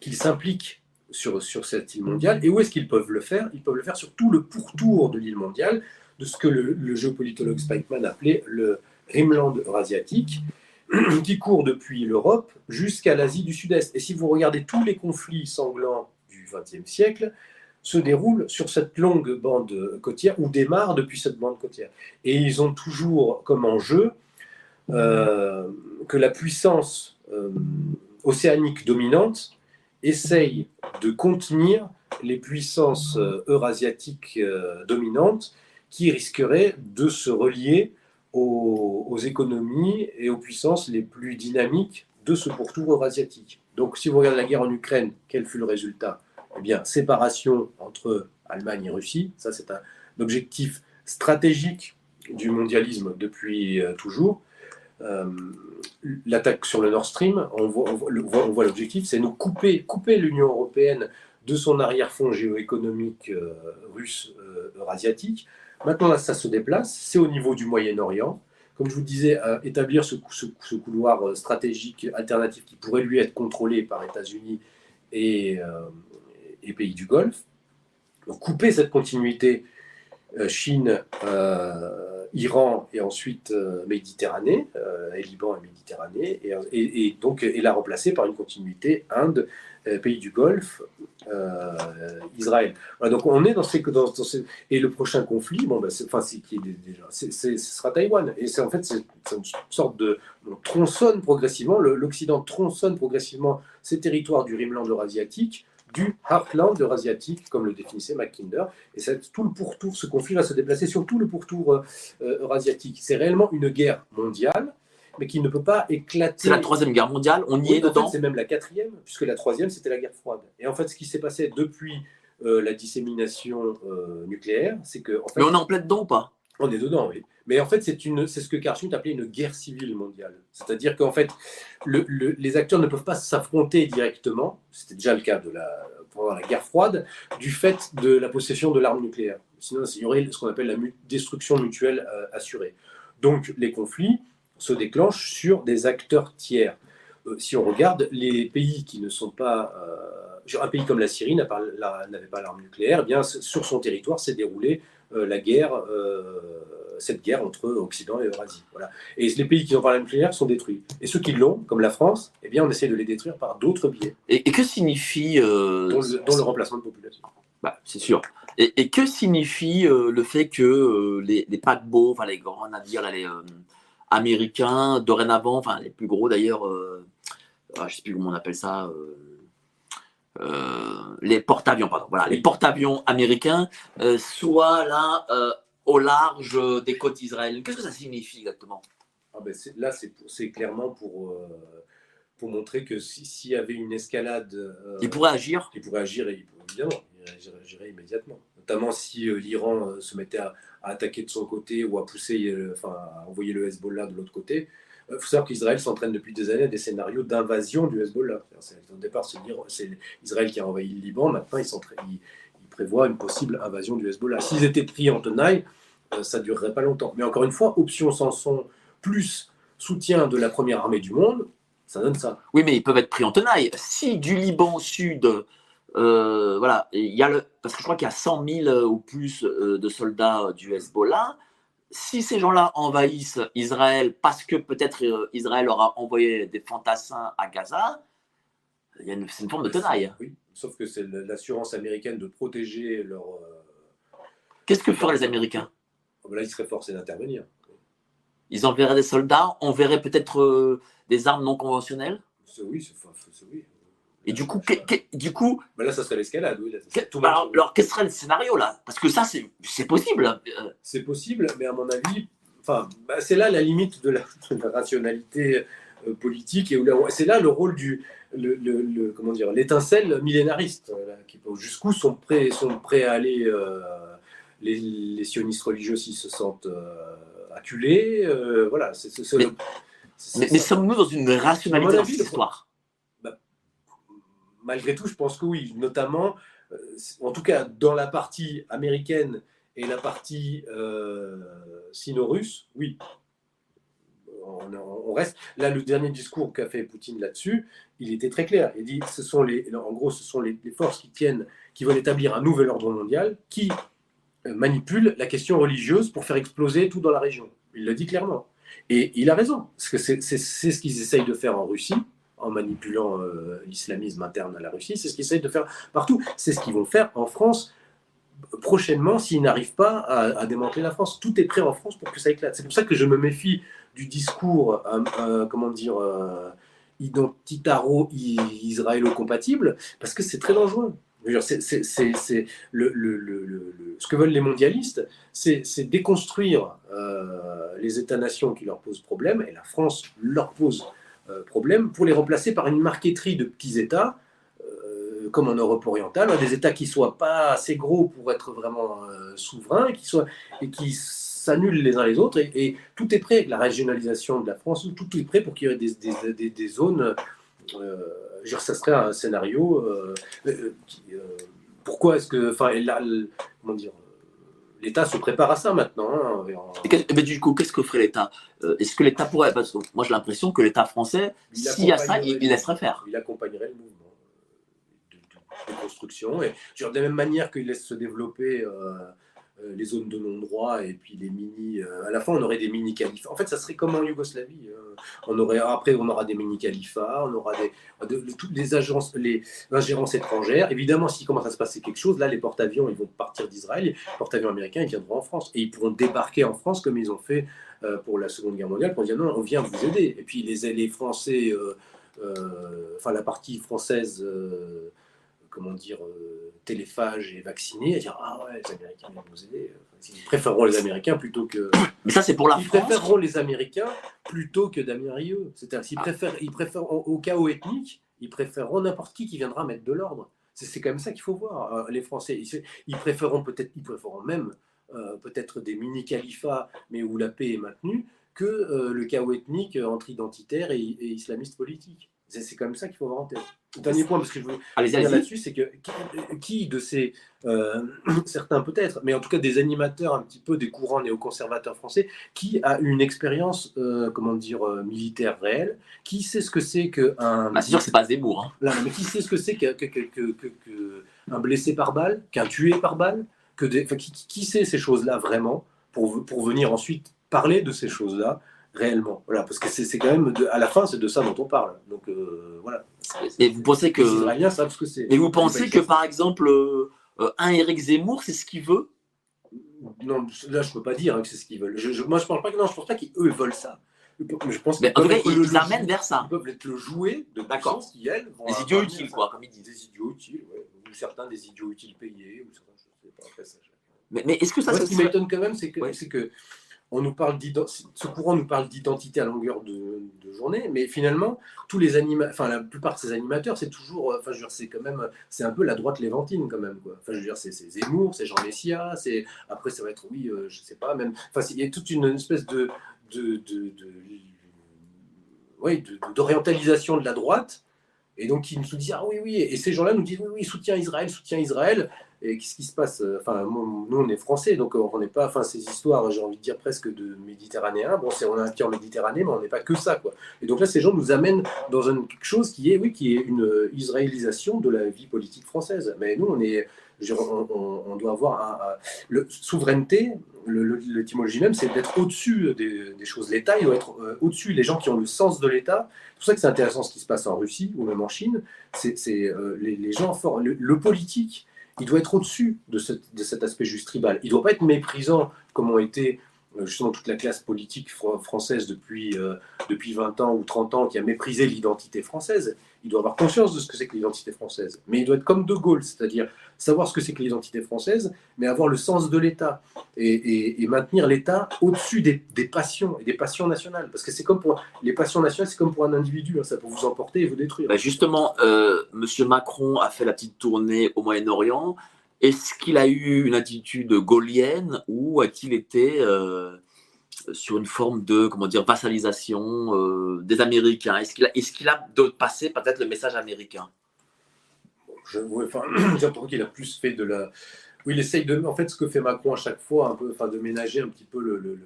qu'ils s'impliquent sur, sur cette île mondiale. Et où est-ce qu'ils peuvent le faire? Ils peuvent le faire sur tout le pourtour de l'île mondiale, de ce que le, géopolitologue Spikeman appelait le Rimland eurasiatique, qui court depuis l'Europe jusqu'à l'Asie du Sud-Est. Et si vous regardez tous les conflits sanglants XXe siècle se déroule sur cette longue bande côtière ou démarre depuis cette bande côtière. Et ils ont toujours comme enjeu euh, que la puissance euh, océanique dominante essaye de contenir les puissances euh, eurasiatiques dominantes qui risqueraient de se relier aux, aux, économies et aux puissances les plus dynamiques de ce pourtour eurasiatique. Donc si vous regardez la guerre en Ukraine, quel fut le résultat? Eh bien, séparation entre Allemagne et Russie, ça c'est un objectif stratégique du mondialisme depuis euh, toujours. Euh, l'attaque sur le Nord Stream, on voit, l'objectif, c'est nous couper, couper l'Union européenne de son arrière-fond géoéconomique euh, russe eurasiatique. Maintenant, ça se déplace, c'est au niveau du Moyen-Orient. Comme je vous disais, établir ce, ce, couloir stratégique alternatif qui pourrait lui être contrôlé par États-Unis et, et pays du Golfe. Couper cette continuité euh, Chine, euh, Iran et ensuite euh, Méditerranée, et Liban et Méditerranée, et, donc la remplacer par une continuité Inde, pays du Golfe, Israël. donc on est dans ces, et le prochain conflit, bon, ben, enfin c'est qui ce sera Taïwan. Et c'est en fait c'est une sorte de on tronçonne progressivement, l'Occident tronçonne progressivement ces territoires du Rimland eurasiatique du heartland eurasiatique, comme le définissait Mackinder. Et c'est tout le pourtour, ce conflit va se déplacer sur tout le pourtour euh, euh, eurasiatique. C'est réellement une guerre mondiale, mais qui ne peut pas éclater. C'est la troisième guerre mondiale, on y est dedans. c'est même la quatrième, puisque la troisième, c'était la guerre froide. Et en fait, ce qui s'est passé depuis euh, la dissémination nucléaire, c'est que. mais on est en plein dedans ou pas? On est dedans, oui. Mais en fait, c'est ce que Carl appelait une guerre civile mondiale. C'est-à-dire qu'en fait, les acteurs ne peuvent pas s'affronter directement. C'était déjà le cas pendant la guerre froide, du fait de la possession de l'arme nucléaire. Sinon, il y aurait ce qu'on appelle la destruction mutuelle euh, assurée. Donc, les conflits se déclenchent sur des acteurs tiers. Euh, si on regarde les pays qui ne sont pas. un pays comme la Syrie n'avait pas l'arme nucléaire, eh bien, sur son territoire s'est déroulée la guerre cette guerre entre Occident et Eurasie. Voilà. Et les pays qui n'ont pas la nucléaire sont détruits. Et ceux qui l'ont, comme la France, eh bien, on essaie de les détruire par d'autres biais. Et, que signifie... Euh, dans, le, remplacement de population. Bah, c'est sûr. Et, que signifie euh, le fait que euh, les, paquebots, enfin les grands navires, les américains, dorénavant, enfin les plus gros d'ailleurs, ah, je ne sais plus comment on appelle ça, les porte-avions, pardon, voilà, les porte-avions américains soient là au large des côtes israéliennes. Qu'est-ce que ça signifie exactement? Ah ben Là, c'est clairement pour, euh, pour montrer que s'il y avait une escalade. Euh, il pourrait agir? Il pourrait agir, évidemment, il agirait immédiatement. Notamment si euh, l'Iran se mettait à, attaquer de son côté ou à pousser, enfin, à envoyer le Hezbollah de l'autre côté. Il faut savoir qu'Israël s'entraîne depuis des années à des scénarios d'invasion du Hezbollah. Au départ, c'est Israël qui a envahi le Liban, maintenant il, prévoit une possible invasion du Hezbollah. S'ils étaient pris en tenaille, euh, ça ne durerait pas longtemps. Mais encore une fois, option Samson plus soutien de la première armée du monde, ça donne ça. Oui, mais ils peuvent être pris en tenaille. Si du Liban Sud, euh, voilà, il y a le, parce que je crois qu'il y a 100 000 ou plus euh, de soldats du Hezbollah, si ces gens-là envahissent Israël parce que peut-être Israël aura envoyé des fantassins à Gaza, c'est une, une forme de tenaille. Oui, sauf que c'est l'assurance américaine de protéger leur. Qu'est-ce que feraient les Américains? Là, ils seraient forcés d'intervenir. Ils enverraient des soldats, on verrait peut-être euh, des armes non conventionnelles? Oui, c'est oui. Et du coup, du coup bah là, ça serait l'escalade, oui. alors, alors quel serait le scénario là? Parce que ça, c'est possible. Euh. C'est possible, mais à mon avis, enfin, bah, c'est là la limite de la, rationalité euh, politique et c'est là le rôle du, le, comment dire, l'étincelle millénariste, jusqu'où sont prêts, sont prêts à aller les, sionistes religieux s'ils se sentent euh, acculés. Euh, voilà, c'est, mais, sommes-nous dans une rationalité de l'histoire bah, Malgré tout, je pense que oui, notamment, euh, en tout cas dans la partie américaine et la partie sino-russe, oui. On, reste. Là, le dernier discours qu'a fait Poutine là-dessus, il était très clair. Il dit, ce sont les, en gros, ce sont les, forces qui tiennent, qui veulent établir un nouvel ordre mondial, qui manipule la question religieuse pour faire exploser tout dans la région. Il l'a dit clairement. Et il a raison, parce que c'est ce qu'ils essayent de faire en Russie, en manipulant euh, l'islamisme interne à la Russie, c'est ce qu'ils essayent de faire partout. C'est ce qu'ils vont faire en France prochainement s'ils n'arrivent pas à, démanteler la France. Tout est prêt en France pour que ça éclate. C'est pour ça que je me méfie du discours, euh, euh, comment dire, identitaro-israélo-compatible, parce que c'est très dangereux. C'est le, le, ce que veulent les mondialistes, c'est déconstruire euh, les États-nations qui leur posent problème, et la France leur pose euh, problème, pour les remplacer par une marqueterie de petits États, euh, comme en Europe orientale, des États qui soient pas assez gros pour être vraiment souverains, qui, soient, et qui s'annulent les uns les autres, et, tout est prêt avec la régionalisation de la France, tout est prêt pour qu'il y ait des, des, des, des zones ça serait un scénario. Euh, euh, euh, pourquoi est-ce que, enfin, comment dire, l'État se prépare à ça maintenant. Hein, mais du coup, qu'est-ce que ferait l'État Est-ce que l'État pourrait Parce que moi, j'ai l'impression que l'État français, s'il y a ça, il, laisserait faire. Il accompagnerait le mouvement de, construction. Et de la même manière qu'il laisse se développer euh, les zones de non-droit et puis les mini. Euh, à la fin, on aurait des mini-califats. En fait, ça serait comme en Yougoslavie. Euh. on aurait, après, on aura des mini-califats, on aura des, toutes les agences, les ingérences étrangères. Évidemment, s'il commence à se passer quelque chose, là, les porte-avions, ils vont partir d'Israël. Les porte-avions américains, ils viendront en France. Et ils pourront débarquer en France comme ils ont fait pour la Seconde Guerre mondiale pour dire non, on vient vous aider. Et puis les, les Français, enfin la partie française comment dire, euh, téléphage et vacciné, à dire Ah ouais, les Américains vont nous aider. Ils préféreront les Américains plutôt que. Mais ça, c'est pour la Ils préféreront les Américains plutôt que Damien Rieu. C'est-à-dire, s'ils ah. préfèrent, ils préfèrent, au chaos ethnique, ils préféreront n'importe qui qui viendra mettre de l'ordre. C'est quand même ça qu'il faut voir. Euh, les Français, ils, préféreront peut-être, ils préféreront même euh, peut-être des mini-califats, mais où la paix est maintenue, que le chaos ethnique entre identitaires et, et islamistes politiques. C'est quand même ça qu'il faut voir en tête. Dernier point, parce que je veux allez-y. là-dessus, c'est que qui, de ces, euh, certains peut-être, mais en tout cas des animateurs un petit peu des courants néoconservateurs français, qui a une expérience, euh, comment dire, euh, militaire réelle, qui sait ce que c'est qu'un. Bah, c'est sûr que c'est pas Zemmour. hein. Là, mais qui sait ce que c'est qu'un que, que- que- blessé par balle, qu'un tué par balle, que des, enfin, qui, qui- qui sait ces choses-là vraiment pour, pour venir ensuite parler de ces choses-là réellement. Voilà, parce que c'est quand même, de- à la fin, c'est de ça dont on parle. Donc euh, voilà. Et vous pensez que. Les Israéliens savent ce que c'est. Et vous pensez que par exemple, euh, euh, un Éric Zemmour, c'est ce qu'il veut? Non, là, je peux pas dire hein, que c'est ce qu'ils veulent. Je, je- moi, je pense pas que non, je pense pas qu'eux ils veulent ça. Je pense Mais en tout cas, ils ils amènent vers ça. Ils peuvent être le jouet de D'accord. qui, elles, vont Des idiots utiles, quoi, comme ils disent. Des idiots utiles, ouais. Ou certains des idiots utiles payés, ou certains, je sais pas, après ça. je- Mais, mais est-ce que ça, Moi, ça ce qui m'étonne quand même, c'est que, Ouais. c'est que on nous parle ce courant nous parle d'identité à longueur de, journée, mais finalement, tous les enfin la plupart de ces animateurs, c'est toujours, euh, enfin je veux dire, c'est quand même, c'est un peu la droite léventine quand même quoi. Enfin je veux dire, c'est Zemmour, c'est Jean Messia, c'est après ça va être oui, euh, je sais pas même, enfin il y a toute une espèce de de- de- d'orientalisation de la droite. Et donc, ils nous disent Ah oui, oui. Et ces gens-là nous disent Oui, oui, soutien Israël, soutien Israël. Et qu'est-ce qui se passe Enfin, moi, nous, on est français, donc on n'est pas. Enfin, ces histoires, j'ai envie de dire presque de méditerranéens. Bon, c'est, on a un pied en Méditerranée, mais on n'est pas que ça, quoi. Et donc là, ces gens nous amènent dans une, quelque chose qui est, oui, qui est une israélisation de la vie politique française. Mais nous, on est. On, on- on doit avoir un, le, souveraineté, le- le- l'étymologie même, c'est d'être au-dessus des, choses. L'État, il doit être euh, au-dessus. Les gens qui ont le sens de l'État, c'est pour ça que c'est intéressant ce qui se passe en Russie ou même en Chine. C'est euh, les, gens. Le, le politique, il doit être au-dessus de, ce- de cet aspect juste tribal. Il ne doit pas être méprisant comme ont été euh, justement toute la classe politique fr- française depuis, euh, depuis 20 ans ou 30 ans qui a méprisé l'identité française. Il doit avoir conscience de ce que c'est que l'identité française. Mais il doit être comme De Gaulle, c'est-à-dire savoir ce que c'est que l'identité française, mais avoir le sens de l'État et, maintenir l'État au-dessus des, des passions et des passions nationales. Parce que c'est comme pour les passions nationales, c'est comme pour un individu, hein, ça peut vous emporter et vous détruire. Bah, justement, euh, Monsieur Macron a fait la petite tournée au Moyen-Orient. Est-ce qu'il a eu une attitude gaulienne ou a-t-il été euh, sur une forme de comment dire vassalisation euh, des Américains Est-ce qu'il a, est-ce qu'il a de passer peut-être le message américain? Je, ouais, enfin, qu'il a plus fait de la. Oui, il essaye de. En fait, ce que fait Macron à chaque fois, un peu, enfin, de ménager un petit peu le-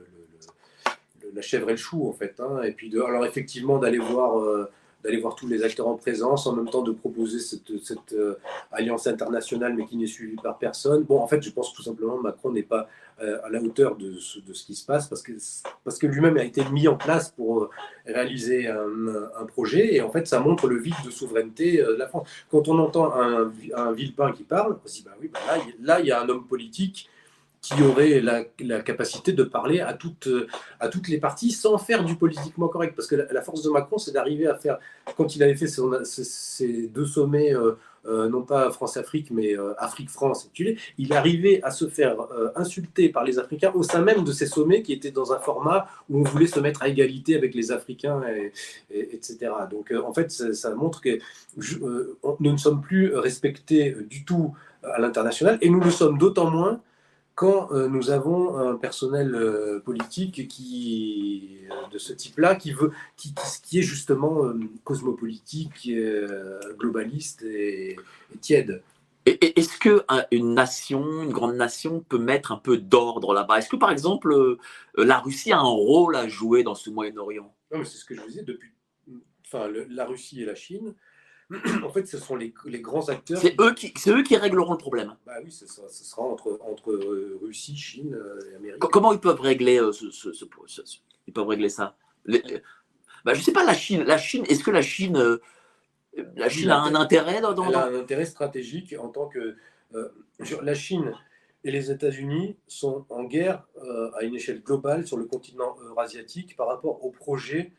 la chèvre et le chou, en fait. hein, et puis, de, alors, effectivement, d'aller voir, euh, d'aller voir tous les acteurs en présence, en même temps de proposer cette, euh, alliance internationale, mais qui n'est suivie par personne. Bon, en fait, je pense tout simplement que Macron n'est pas euh, à la hauteur de ce, qui se passe, parce que, parce que lui-même a été mis en place pour euh, réaliser un, projet, et en fait, ça montre le vide de souveraineté de la France quand on entend un, un qui parle, on se dit bah oui, bah là, il y a un homme politique qui aurait la, capacité de parler à toutes, à toutes les parties sans faire du politiquement correct. Parce que la, force de Macron, c'est d'arriver à faire, quand il avait fait son- ses, deux sommets, euh, euh, non pas France-Afrique, mais euh, Afrique-France, il arrivait à se faire insulter par les Africains au sein même de ces sommets qui étaient dans un format où on voulait se mettre à égalité avec les Africains, et, et- etc. Donc en fait, ça, montre que nous ne sommes plus respectés du tout à l'international et nous le sommes d'autant moins quand euh, nous avons un personnel euh, politique qui, euh, de ce type-là qui, veut, qui, qui- qui est justement cosmopolitique, globaliste et, et tiède. Est-ce que un- une nation, une grande nation, peut mettre un peu d'ordre là-bas? Est-ce que par exemple la Russie a un rôle à jouer dans ce Moyen-Orient? Non, mais c'est ce que je vous disais depuis enfin, le- la Russie et la Chine. En fait, ce sont les, les grands acteurs. C'est eux qui, eux qui régleront le problème. Bah oui, ce sera, ce sera entre, entre euh, Russie, Chine euh, et Amérique. Co- Comment ils peuvent régler euh, ce, ils peuvent régler ça? Les- bah, Je sais pas la Chine. La Chine. Est-ce que la Chine, la Chine a un intérêt dans, dans- Elle a un intérêt stratégique en tant que euh, la Chine et les États-Unis sont en guerre euh, à une échelle globale sur le continent eurasiatique par rapport au projet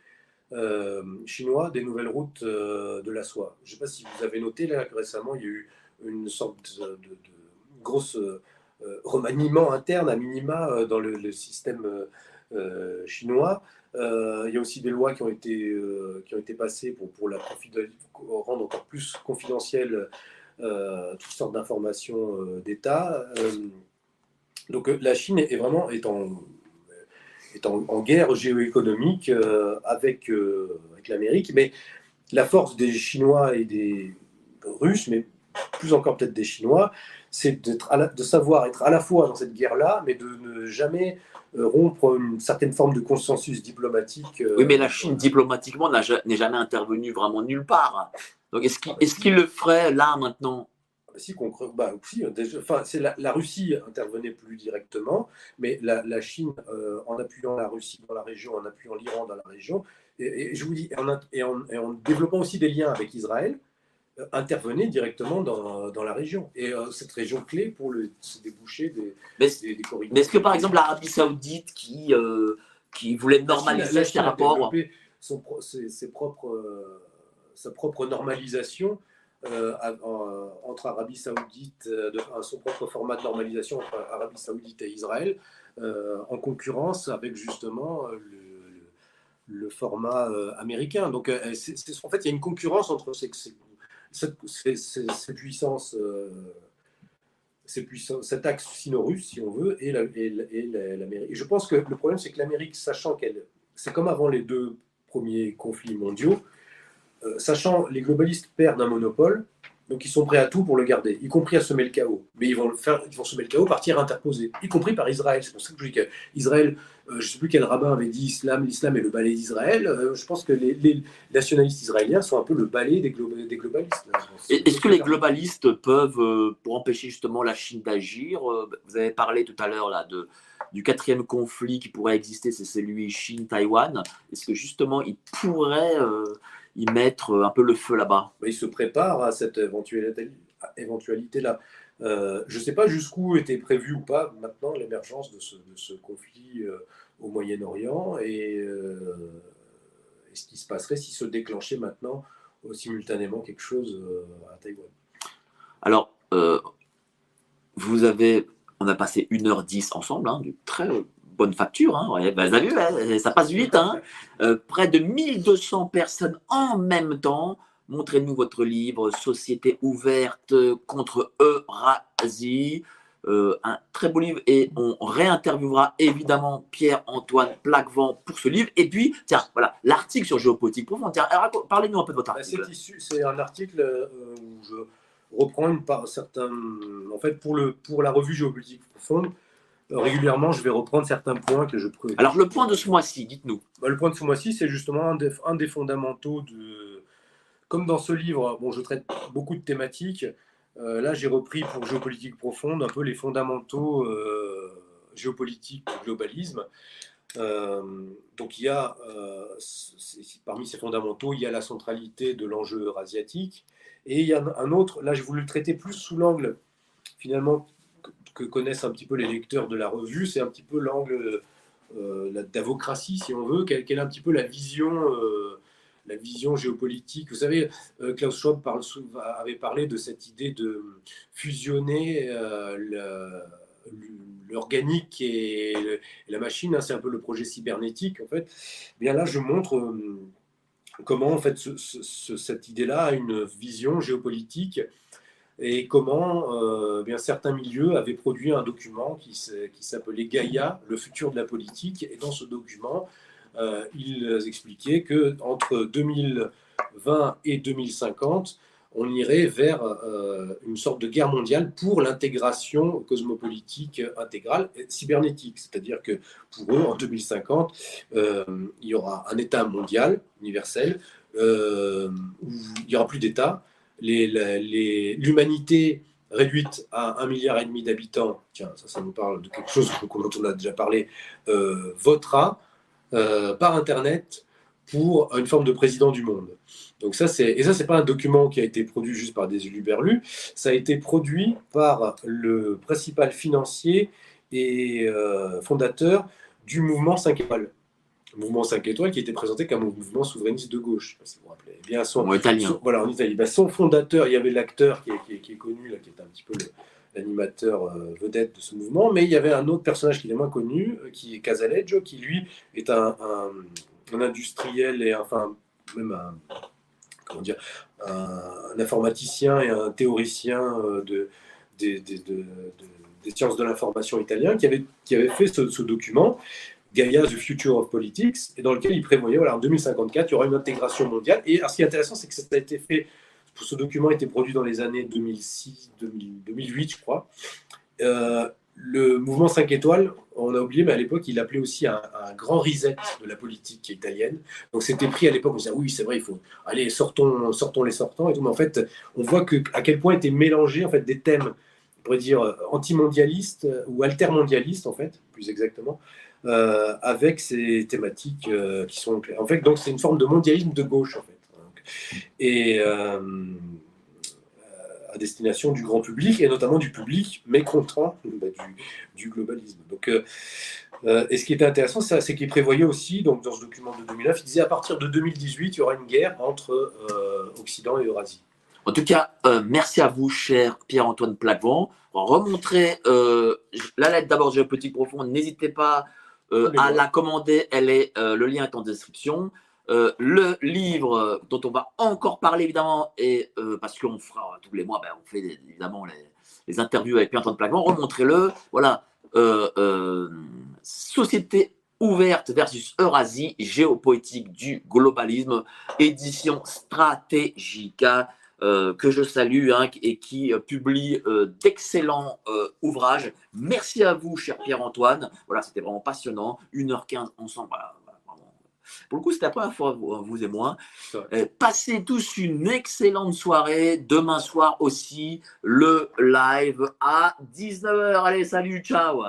chinois des nouvelles routes euh, de la soie. Je ne sais pas si vous avez noté que récemment il y a eu une sorte de, de- grosse euh, remaniement interne à minima euh, dans le, système euh, euh, chinois. Euh, il y a aussi des lois qui ont été, euh, qui ont été passées pour, pour la rendre encore plus confidentielles euh, toutes sortes d'informations euh, d'État. Euh, donc euh, la Chine est vraiment est en, est en, guerre géoéconomique euh, avec, euh, avec l'Amérique, mais la force des Chinois et des Russes, mais plus encore peut-être des Chinois, c'est de savoir être à la fois dans cette guerre-là, mais de ne jamais euh, rompre une certaine forme de consensus diplomatique. Oui, mais la Chine, diplomatiquement, n'est jamais intervenue vraiment nulle part. Donc, est-ce qu'il est le ferait là, maintenant? Si, bah, enfin, c'est la, Russie intervenait plus directement, mais la, Chine, euh, en appuyant la Russie dans la région, en appuyant l'Iran dans la région, et, je vous dis, et en, développant aussi des liens avec Israël, euh, intervenait directement dans, dans, la région. Et euh, cette région clé pour le, se déboucher des, mais, des, corridors. Mais est-ce que, par exemple, l'Arabie Saoudite, qui, qui voulait normaliser ses rapports. Son, ses, propres, sa propre normalisation euh, entre Arabie Saoudite, euh, de, son propre format de normalisation entre Arabie Saoudite et Israël, euh, en concurrence avec justement le, format américain. Donc, en fait, il y a une concurrence entre ces, ces, ces, ces puissances, cet axe sino-russe, si on veut, et l'Amérique. Et, je pense que le problème, c'est que l'Amérique, sachant qu'elle, c'est comme avant les deux premiers conflits mondiaux, euh, sachant les globalistes perdent un monopole, donc ils sont prêts à tout pour le garder, y compris à semer le chaos. Mais ils vont, le faire, ils vont semer le chaos par interposé, y compris par Israël. C'est pour ça que je dis qu'Israël, euh, je ne sais plus quel rabbin avait dit islam, l'islam est le balai d'Israël. Euh, je pense que les, nationalistes israéliens sont un peu le balai des, des globalistes. Est-ce que les globalistes peuvent, pour empêcher justement la Chine d'agir, vous avez parlé tout à l'heure là de du quatrième conflit qui pourrait exister, c'est celui Chine-Taïwan. Est-ce que justement ils pourraient y mettre un peu le feu là-bas Il se prépare à cette éventualité-là. Euh, je ne sais pas jusqu'où était prévu ou pas maintenant l'émergence de ce, conflit euh, au Moyen-Orient et, euh, ce qui se passerait s'il se déclenchait maintenant simultanément quelque chose à Taïwan. Alors, vous avez, on a passé 1h10 ensemble, hein, du très bonne facture. Hein, ouais, bah, vu, ça passe vite. Hein. Euh, près de 1200 personnes en même temps. Montrez-nous votre livre Société ouverte contre Eurasie. Euh, un très beau livre et on réinterviewera évidemment Pierre-Antoine Plaquevent pour ce livre. Et puis, tiens, voilà, l'article sur géopolitique profonde. Parlez-nous un peu de votre article. C'est un article euh, où je reprends une part, certains. En fait, pour, le, pour la revue géopolitique profonde, régulièrement, je vais reprendre certains points que je prends. Alors, le point de ce mois-ci, dites-nous. Bah, le point de ce mois-ci, c'est justement un des, un des, fondamentaux de. Comme dans ce livre, bon, je traite beaucoup de thématiques. Euh, là, j'ai repris pour géopolitique profonde un peu les fondamentaux euh, géopolitiques du globalisme. Euh, donc, il y a, parmi ces fondamentaux, il y a la centralité de l'enjeu eurasiatique. Et il y a un autre, là, je voulais le traiter plus sous l'angle, finalement, que connaissent un petit peu les lecteurs de la revue, c'est un petit peu l'angle euh, d'avocratie, si on veut, quelle, est un petit peu la vision, euh, la vision géopolitique? Vous savez, euh, Klaus Schwab avait parlé de cette idée de fusionner l'organique et, la machine. Hein, c'est un peu le projet cybernétique, en fait. Bien là, je montre comment, en fait, cette idée-là a une vision géopolitique et comment euh, certains milieux avaient produit un document qui, qui s'appelait Gaïa, le futur de la politique. Et dans ce document, euh, ils expliquaient que entre 2020 et 2050, on irait vers euh, une sorte de guerre mondiale pour l'intégration cosmopolitique intégrale et cybernétique. C'est-à-dire que pour eux, en 2050, il y aura un État mondial, universel, où il n'y aura plus d'État, l'humanité réduite à un milliard et demi d'habitants, tiens, ça, nous parle de quelque chose dont on a déjà parlé, euh, votera euh, par Internet pour une forme de président du monde. Donc ça, c'est et ça, c'est pas un document qui a été produit juste par des berlus, ça a été produit par le principal financier et euh, fondateur du mouvement 5 étoiles mouvement 5 étoiles qui était présenté comme un mouvement souverainiste de gauche, si vous vous rappelez. Eh bien, son, en italien. voilà, en Italie. Ben, son fondateur, il y avait l'acteur qui, qui, est connu, là, qui est un petit peu l'animateur euh, vedette de ce mouvement, mais il y avait un autre personnage qui est moins connu, euh, qui est Casaleggio, qui lui est un, un, industriel et enfin même un, comment dire, un, informaticien et un théoricien euh, de, de, de, des sciences de l'information italien qui avait, qui avait fait ce, ce document Gaia, The Future of Politics, et dans lequel il prévoyait, voilà, en 2054, il y aura une intégration mondiale. Et ce qui est intéressant, c'est que ça a été fait, ce document a été produit dans les années 2006, 2008, je crois. Euh, le mouvement 5 étoiles, on a oublié, mais à l'époque, il appelait aussi un, grand reset de la politique italienne. Donc c'était pris à l'époque, on disait oui, c'est vrai, il faut aller, sortons, sortons les sortants et tout. Mais en fait, on voit que, à quel point étaient mélangés en fait, des thèmes, on pourrait dire, antimondialistes ou altermondialistes, en fait, plus exactement, euh, avec ces thématiques euh, qui sont. En fait, donc c'est une forme de mondialisme de gauche, en fait. Et. Euh, à destination du grand public et notamment du public mécontent bah, du, globalisme. Donc, et ce qui était intéressant, c'est qu'il prévoyait aussi, donc dans ce document de 2009, il disait à partir de 2018, il y aura une guerre entre Occident et Eurasie. En tout cas, merci à vous, cher Pierre-Antoine Plaquevent. Remontrez la lettre d'abord géopolitique profonde. N'hésitez pas à la commander. Elle est, le lien est en description. Euh, le livre dont on va encore parler évidemment, et euh, parce qu'on fera tous les mois, ben, on fait évidemment les, interviews avec Pierre-Antoine Plaquement, remontrez-le. Voilà, euh, Société ouverte versus Eurasie, géopolitique du globalisme, édition Stratégica. Que je salue hein, et qui publie d'excellents ouvrages. Merci à vous, cher Pierre-Antoine. Voilà, c'était vraiment passionnant. 1h15 ensemble. Voilà pour le coup, c'était la première fois, vous et moi. Euh, passez tous une excellente soirée. Demain soir aussi, le live à 19h. Allez, salut, ciao.